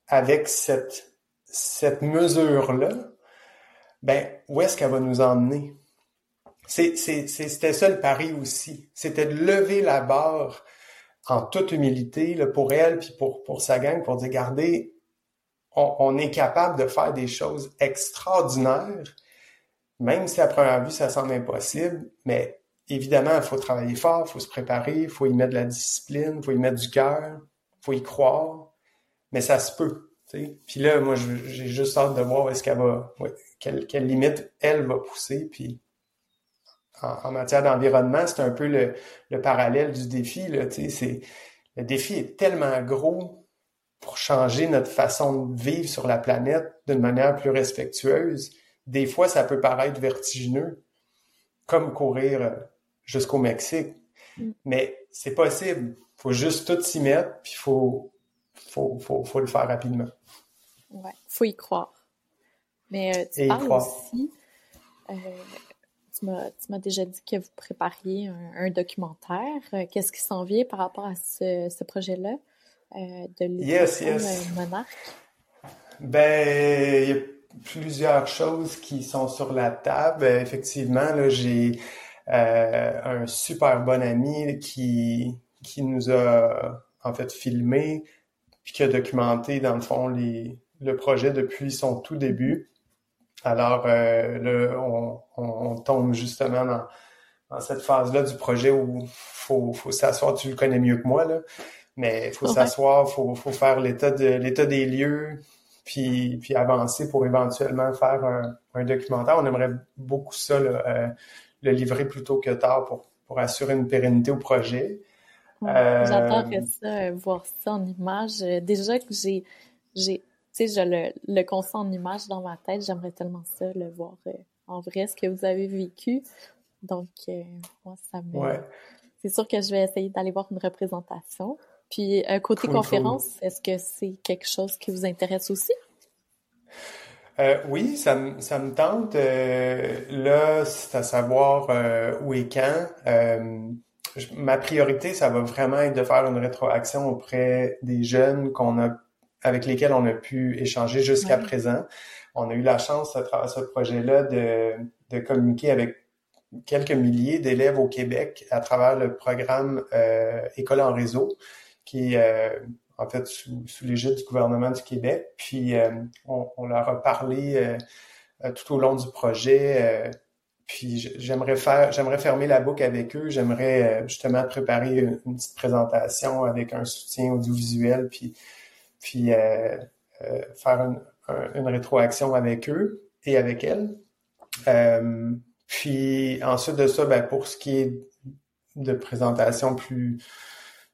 avec cette, cette mesure-là, ben, où est-ce qu'elle va nous emmener? C'était ça le pari aussi. C'était de lever la barre en toute humilité là, pour elle puis pour, pour sa gang, pour dire, regardez, on, on, est capable de faire des choses extraordinaires, même si à première vue, ça semble impossible, mais évidemment, il faut travailler fort, il faut se préparer, il faut y mettre de la discipline, il faut y mettre du cœur, il faut y croire, mais ça se peut. sais. Puis là, moi, j'ai juste hâte de voir est-ce qu'elle va, quelle, quelle, limite elle va pousser. Puis en, matière d'environnement, c'est un peu le, le, parallèle du défi. Là, c'est, le défi est tellement gros pour changer notre façon de vivre sur la planète d'une manière plus respectueuse. Des fois, ça peut paraître vertigineux, comme courir euh, jusqu'au Mexique. Mm. Mais c'est possible. faut juste tout s'y mettre, puis il faut, faut, faut, faut, le faire rapidement. Ouais, faut y croire. Mais euh, tu parles aussi, euh, tu m'as déjà dit que vous prépariez un, documentaire. Euh, qu'est-ce qui s'en vient par rapport à ce, ce projet-là euh, de yes, yes. Monarque? Ben, il y a plusieurs choses qui sont sur la table. Effectivement, là, j'ai euh, un super bon ami qui, qui nous a en fait filmé, puis qui a documenté dans le fond les, le projet depuis son tout début. Alors euh, là, on, on, tombe justement dans, dans cette phase-là du projet où faut, faut s'asseoir, tu le connais mieux que moi, là, mais il faut s'asseoir, faut, faut faire l'état de l'état des lieux, puis, puis avancer pour éventuellement faire un, un documentaire. On aimerait beaucoup ça, là, euh, le livrer plus tôt que tard pour, pour assurer une pérennité au projet. Euh, J'adorerais ça, voir ça en image. Euh, déjà que j'ai, sais, je le, le conçois en image dans ma tête, j'aimerais tellement ça, le voir euh, en vrai, ce que vous avez vécu. Donc, moi, ça me... Ouais. C'est sûr que je vais essayer d'aller voir une représentation. Puis, côté conférence, est-ce que c'est quelque chose qui vous intéresse aussi? Euh, oui, ça, me, ça me tente. Euh, là, c'est à savoir euh, où et quand. Euh, ma priorité, ça va vraiment être de faire une rétroaction auprès des jeunes qu'on a, avec lesquels on a pu échanger jusqu'à présent. On a eu la chance, à travers ce projet-là, de, de communiquer avec quelques milliers d'élèves au Québec à travers le programme École en réseau, qui est en fait, sous, sous l'égide du gouvernement du Québec. Puis, euh, on, on, leur a parlé euh, euh, tout au long du projet. puis, j'aimerais faire, j'aimerais fermer la boucle avec eux. J'aimerais justement préparer une, petite présentation avec un soutien audiovisuel, puis, puis faire une, rétroaction avec eux et avec elles. puis ensuite de ça, ben, pour ce qui est de présentation plus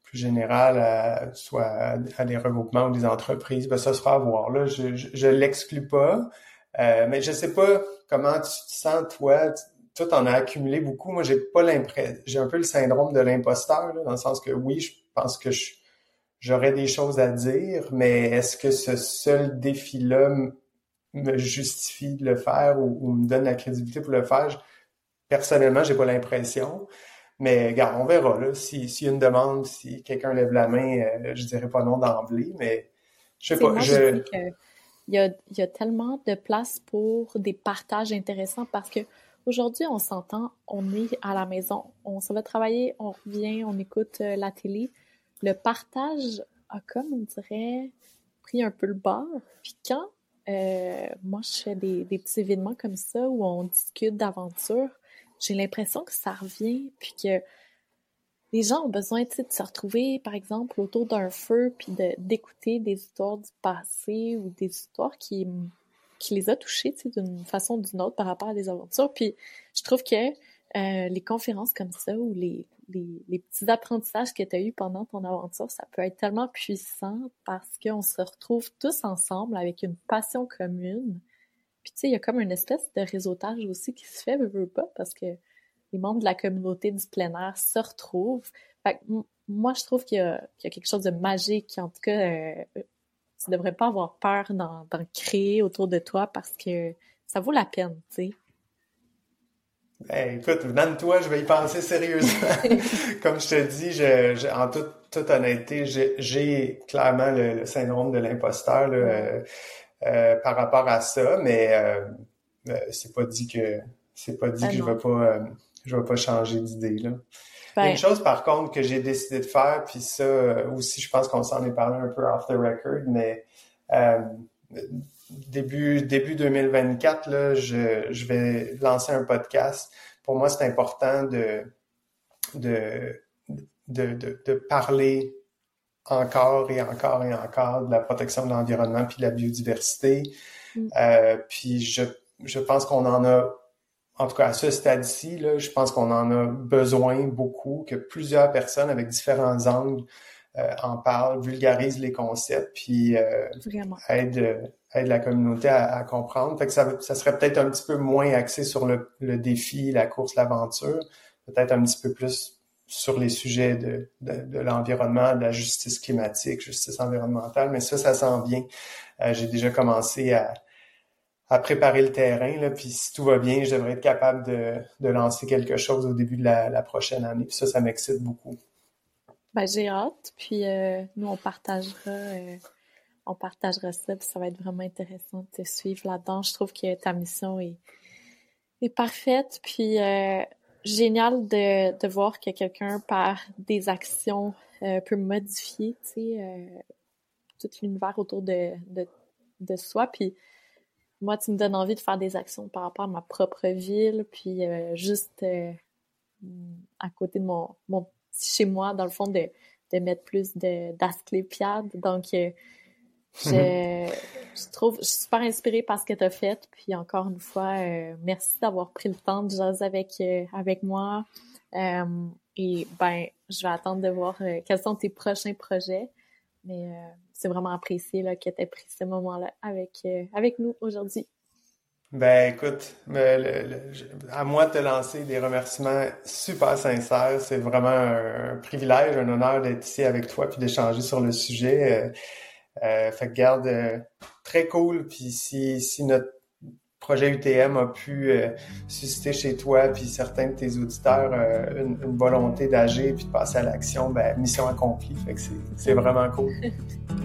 plus général, soit à, des regroupements ou des entreprises, ben, ça sera à voir. Là, je, je, l'exclus pas. Euh, mais je sais pas comment tu te sens, toi. Toi, t'en as accumulé beaucoup. Moi, j'ai pas l'impression. J'ai un peu le syndrome de l'imposteur, dans le sens que oui, je pense que j'aurais des choses à dire, mais est-ce que ce seul défi-là me justifie de le faire ou, me donne la crédibilité pour le faire? Personnellement, j'ai pas l'impression. Mais regarde, on verra. Là, y a une demande, si quelqu'un lève la main, euh, je dirais pas non d'emblée, mais je sais pas. je... il, y a, il y a tellement de place pour des partages intéressants parce que aujourd'hui, on s'entend, on est à la maison, on s'en va travailler, on revient, on écoute euh, la télé. Le partage a comme, on dirait, pris un peu le bord. Puis quand euh, moi, je fais des, petits événements comme ça où on discute d'aventure, j'ai l'impression que ça revient, puis que les gens ont besoin de se retrouver, par exemple, autour d'un feu, puis d'écouter des histoires du passé ou des histoires qui, qui les a touchés d'une façon ou d'une autre par rapport à des aventures. Puis je trouve que euh, les conférences comme ça ou les, petits apprentissages que tu as eus pendant ton aventure, ça peut être tellement puissant parce qu'on se retrouve tous ensemble avec une passion commune puis tu sais, il y a comme une espèce de réseautage aussi qui se fait, veux, veux pas, parce que les membres de la communauté du plein air se retrouvent. Fait que, moi, je trouve qu'il y, a quelque chose de magique. En tout cas, euh, tu devrais pas avoir peur d'en créer autour de toi parce que ça vaut la peine, tu sais. Ben, écoute, venant de toi, je vais y penser sérieusement. [LAUGHS] Comme je te dis, je, en toute, toute honnêteté, j'ai clairement le, syndrome de l'imposteur. Euh, euh, par rapport à ça, mais euh, c'est pas dit que c'est pas dit ah que je vais pas je vais pas changer d'idée là. Une chose par contre que j'ai décidé de faire, puis ça aussi je pense qu'on s'en est parlé un peu off the record, mais début début 2024 là, je, je vais lancer un podcast. Pour moi, c'est important de de, de, de, de parler encore et encore et encore de la protection de l'environnement puis de la biodiversité. Mm. Euh, puis je, je pense qu'on en a, en tout cas à ce stade-ci, là, je pense qu'on en a besoin beaucoup, que plusieurs personnes avec différents angles euh, en parlent, vulgarisent les concepts, puis euh, aident, aide la communauté à, à, comprendre. Fait que ça, ça serait peut-être un petit peu moins axé sur le, le défi, la course, l'aventure, peut-être un petit peu plus sur les sujets de, de, l'environnement, de la justice climatique, justice environnementale, mais ça, ça s'en vient. Euh, j'ai déjà commencé à, à préparer le terrain, là, puis si tout va bien, je devrais être capable de, de lancer quelque chose au début de la, la prochaine année. Puis ça, ça m'excite beaucoup. Ben, j'ai hâte, puis euh, nous, on partagera, euh, on partagera ça, puis ça va être vraiment intéressant de te suivre là-dedans. Je trouve que ta mission est, parfaite, puis génial de, voir que quelqu'un, par des actions, euh, peut modifier, euh, tout l'univers autour de, de, de, soi. Puis moi, tu me donnes envie de faire des actions par rapport à ma propre ville, puis euh, juste à côté de mon, mon chez moi, dans le fond, de, de mettre plus d'asclépiades. Donc, je, je trouve, je suis super inspirée par ce que tu as fait. Puis encore une fois, euh, merci d'avoir pris le temps de jaser avec, euh, avec moi. Euh, et ben, je vais attendre de voir quels sont tes prochains projets. Mais c'est vraiment apprécié là, que tu aies pris ce moment-là avec, avec nous aujourd'hui. Ben écoute, à moi de te lancer des remerciements super sincères. C'est vraiment un, privilège, un honneur d'être ici avec toi puis d'échanger sur le sujet. Euh, fait que garde euh, très cool. Puis si, si notre projet UTM a pu euh, susciter chez toi puis certains de tes auditeurs euh, une, une, volonté d'agir puis de passer à l'action, ben mission accomplie. Fait que c'est vraiment cool. [LAUGHS]